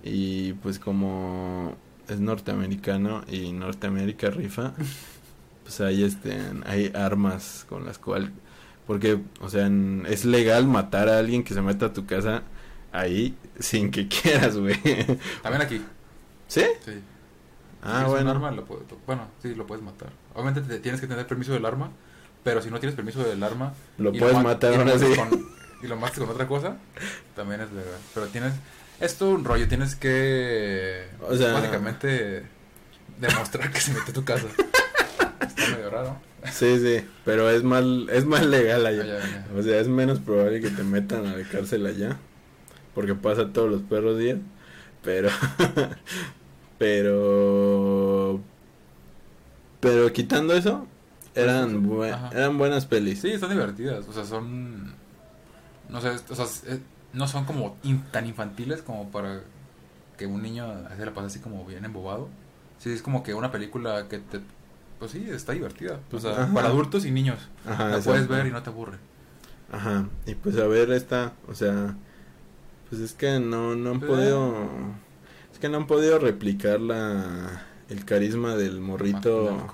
y pues como es norteamericano y Norteamérica rifa, pues hay este hay armas con las cuales porque o sea, en- es legal matar a alguien que se meta a tu casa ahí sin que quieras, güey. También aquí, ¿Sí? sí. Si Ah, tienes bueno. Un arma, lo puede- bueno, sí, lo puedes matar. Obviamente te tienes que tener permiso del arma, pero si no tienes permiso del arma... Lo puedes ma- matar ahora sí. matas con- y lo matas con otra cosa, también es legal. Pero tienes... Es todo un rollo, tienes que... O sea- Básicamente demostrar que se metió a tu casa. Está medio raro. Sí, sí, pero es más es más legal allá. Ah. O sea, es menos probable que te metan a la cárcel allá. Porque pasa todos los perros días. Pero. pero. Pero quitando eso, eran, eran buenas pelis. Sí, están divertidas. O sea, son. No sé, o sea, eh, no son como in- tan infantiles como para que un niño se la pase así como bien embobado. Sí, es como que una película que te. Pues sí, está divertida. O sea, Ajá. para adultos y niños. Ajá, la puedes ver y no te aburre. Ajá. Y pues a ver esta, o sea, pues es que no, no han Pues, podido. Es que no han podido replicar la el carisma del morrito.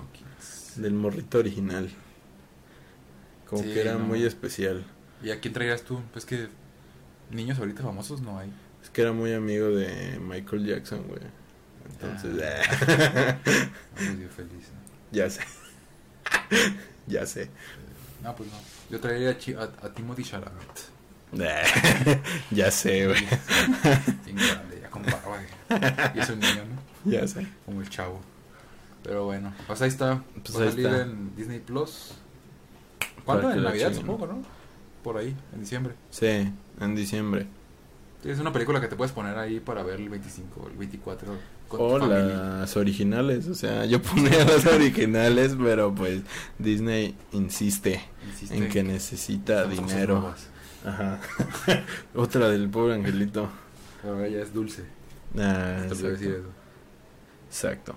Del morrito original. Como Sí, que era no. muy especial. ¿Y a quién traías tú? Pues que niños ahorita famosos no hay. Es que era muy amigo de Michael Jackson, güey. Entonces, Ah. Feliz. ¿no? ya sé. ya sé. No, pues no. Yo traería a, a Timothy Chalamet. ya sé, güey. Bien grande, ya con barba. güey. Y es un niño, ¿no? Ya sé. Como el chavo. Pero bueno, pues ahí está. Pues Va a salir está. en Disney Plus. ¿Cuándo? En Navidad, supongo, ¿no? Por ahí, en diciembre. Sí, en diciembre. Es una película que te puedes poner ahí para ver el 25 o el 24 con O tu las originales, o sea, yo ponía las originales, pero pues Disney insiste Insiste en que necesita dinero. nuevas. Ajá. Otra del pobre angelito. Pero ella es dulce. Ah, exacto. decir eso. Exacto.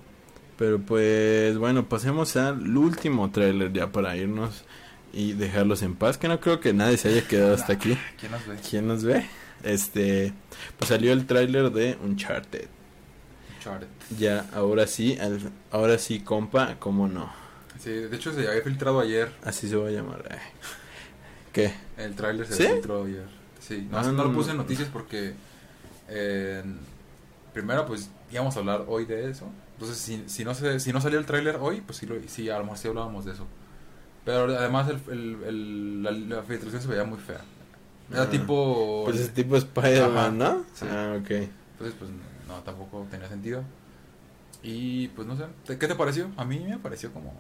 Pero pues bueno, pasemos al último tráiler ya para irnos y dejarlos en paz, que no creo que nadie se haya quedado hasta aquí. ¿Quién nos ve? ¿Quién nos ve? Este, pues salió el tráiler de Uncharted. Uncharted. Ya, ahora sí, al- ahora sí, compa, cómo no. Sí, de hecho se había filtrado ayer. Así se va a llamar. Ay. ¿Qué? El tráiler se ¿Sí? filtró ayer. Sí, no, Ah, no lo puse en noticias porque eh, primero pues íbamos a hablar hoy de eso. Entonces si, si no se, si no salió el tráiler hoy, pues sí, lo, sí, a lo mejor sí hablábamos de eso. Pero además el, el, el- la, la filtración se veía muy fea. Era Ah. tipo... Pues es tipo Spider-Man, ¿no? sí. Ah, ok. Entonces pues no, tampoco tenía sentido. Y pues no sé, ¿te- ¿qué te pareció? A mí me pareció como...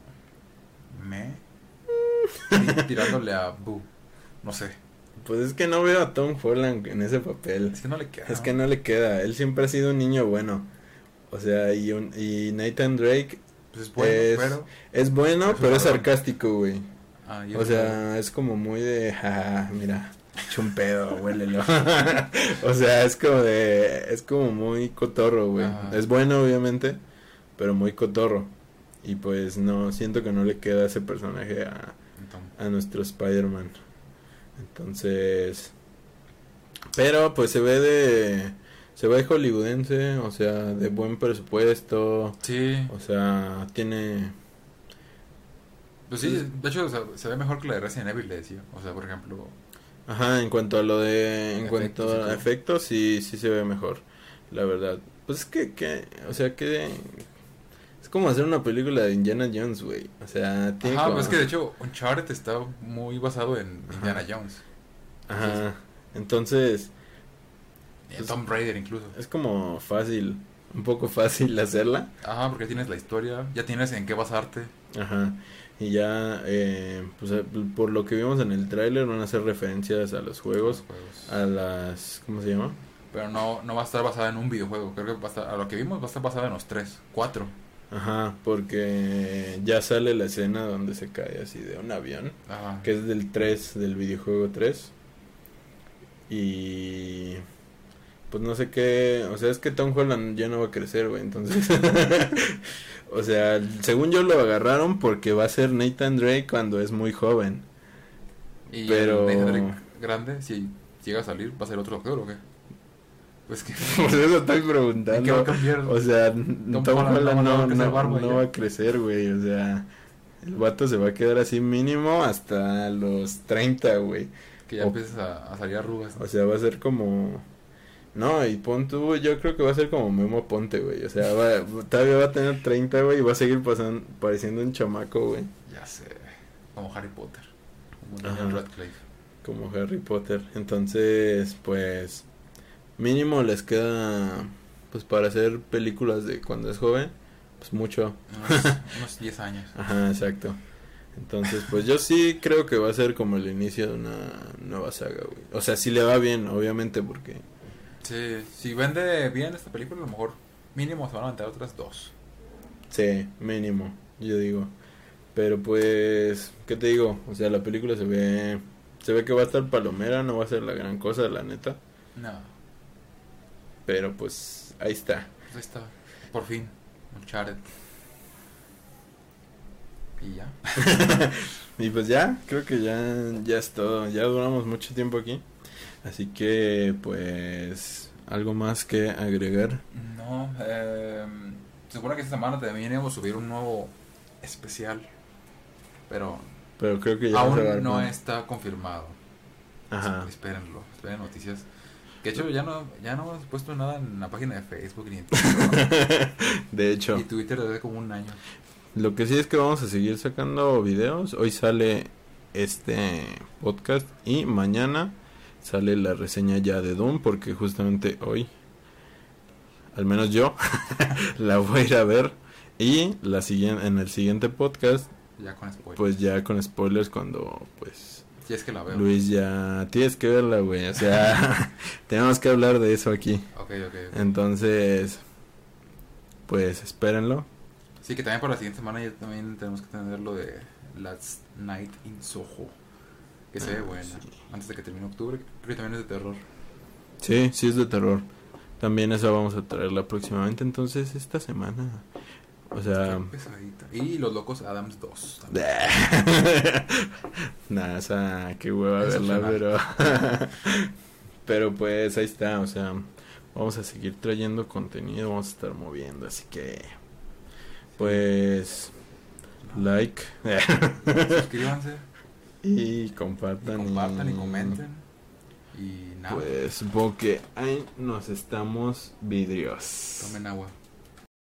Me... Tirándole a Boo. No sé. Pues es que no veo a Tom Holland en ese papel. Es que no le queda. Es que no le queda, él siempre ha sido un niño bueno. O sea, y, un, y Nathan Drake Pues es bueno, es, pero... es bueno, Es pero es sarcástico, güey. Ah, O sea, es como muy de, jaja, mira, echa un pedo, huélelo. o sea, es como de, es como muy cotorro, güey. Es bueno, obviamente, pero muy cotorro. Y pues no, siento que no le queda ese personaje a, a nuestro Spider-Man. Entonces, pero pues se ve de, se ve hollywoodense, o sea, de buen presupuesto, sí, o sea, tiene, pues sí, de hecho o sea, se ve mejor que la de Resident Evil, le decía. O sea, por ejemplo, Ajá, en cuanto a lo de, en Efectos cuanto a efectos, sí, sí se ve mejor, la verdad. Pues es que, que, o sea, que es como hacer una película de Indiana Jones, güey. O sea, tiene Ajá, como- pues es que de hecho Uncharted está muy basado en Ajá. Indiana Jones. Ajá, entonces En Pues- Tomb Raider incluso. es como fácil, un poco fácil hacerla. Ajá, porque tienes la historia, ya tienes en qué basarte. Ajá, y ya, eh, pues eh, por lo que vimos en el tráiler van a hacer referencias a los juegos, los a las, ¿cómo se llama? Pero no, no va a estar basada en un videojuego. Creo que va a estar, a lo que vimos va a estar basada en los tres, cuatro. Ajá, porque ya sale la escena donde se cae así de un avión. Ajá. que es del 3, del videojuego 3. Y pues no sé qué, o sea, es que Tom Holland ya no va a crecer, güey, entonces o sea, según yo lo agarraron porque va a ser Nathan Drake cuando es muy joven. Y pero- Nathan Drake grande, si llega a salir, va a ser otro actor o qué? Pues que. Por eso estoy ¿en qué va a preguntando. cambiar? O sea, Tom, Holland Holland no va a no, crecer no- barba no ya. va a crecer, güey, o sea, el vato se va a quedar así mínimo hasta los 30, güey. que ya o- empiezas a, a salir arrugas. O sea, va a ser como... No, y pon tú, yo creo que va a ser como Memo Ponte, güey. O sea, va, todavía va a tener 30, güey, y va a seguir pasando, pareciendo un chamaco, güey. Ya sé. Como Harry Potter. Como. Daniel Radcliffe. Como Harry Potter. Entonces, pues... Mínimo les queda... Pues para hacer películas de cuando es joven. Pues mucho. Unos, unos 10 años. Ajá, exacto. Entonces, pues yo sí creo que va a ser como el inicio de una nueva saga, güey. O sea, si le va bien, obviamente, porque... Sí, si vende bien esta película, a lo mejor mínimo se van a aventar otras dos. Sí, mínimo, yo digo. Pero pues, ¿qué te digo? O sea, la película se ve se ve que va a estar palomera, no va a ser la gran cosa, la neta, No, pero pues ahí está. pues ahí está. Por fin, Uncharted. Y ya. Y pues ya, creo que ya ya es todo. Ya duramos mucho tiempo aquí. Así que pues algo más que agregar. No, eh, se supone que esta semana también íbamos a subir un nuevo especial. Pero Pero creo que ya aún no está confirmado. Ajá. Espérenlo, esperen noticias. Que de hecho ya no, ya no hemos puesto nada en la página de Facebook ni en Twitter. De hecho, y Twitter desde como un año. Lo que sí es que vamos a seguir sacando videos. Hoy sale este podcast y mañana sale la reseña ya de Doom porque justamente hoy, al menos yo, la voy a ir a ver y la siguiente en el siguiente podcast Ya con spoilers. pues ya con spoilers cuando pues si es que la veo. Luis ya tienes que verla, güey, o sea, tenemos que hablar de eso aquí. Ok, ok. Entonces pues espérenlo. Sí, que también para la siguiente semana ya también tenemos que tener lo de Last Night in Soho. Que se ve Ah, buena. sí. Antes de que termine octubre. Creo que también es de terror. Sí, sí es de terror. También esa vamos a traerla próximamente, entonces esta semana. O sea, Qué pesadita. Y Los Locos Adams 2. también. nada, esa qué hueva Eso verla, pero pero pues ahí está, o sea, vamos a seguir trayendo contenido, vamos a estar moviendo, así que pues like Suscríbanse. y Y compartan compartan y comenten. Y nada. Pues supongo que ahí nos estamos vidrios. Tomen agua.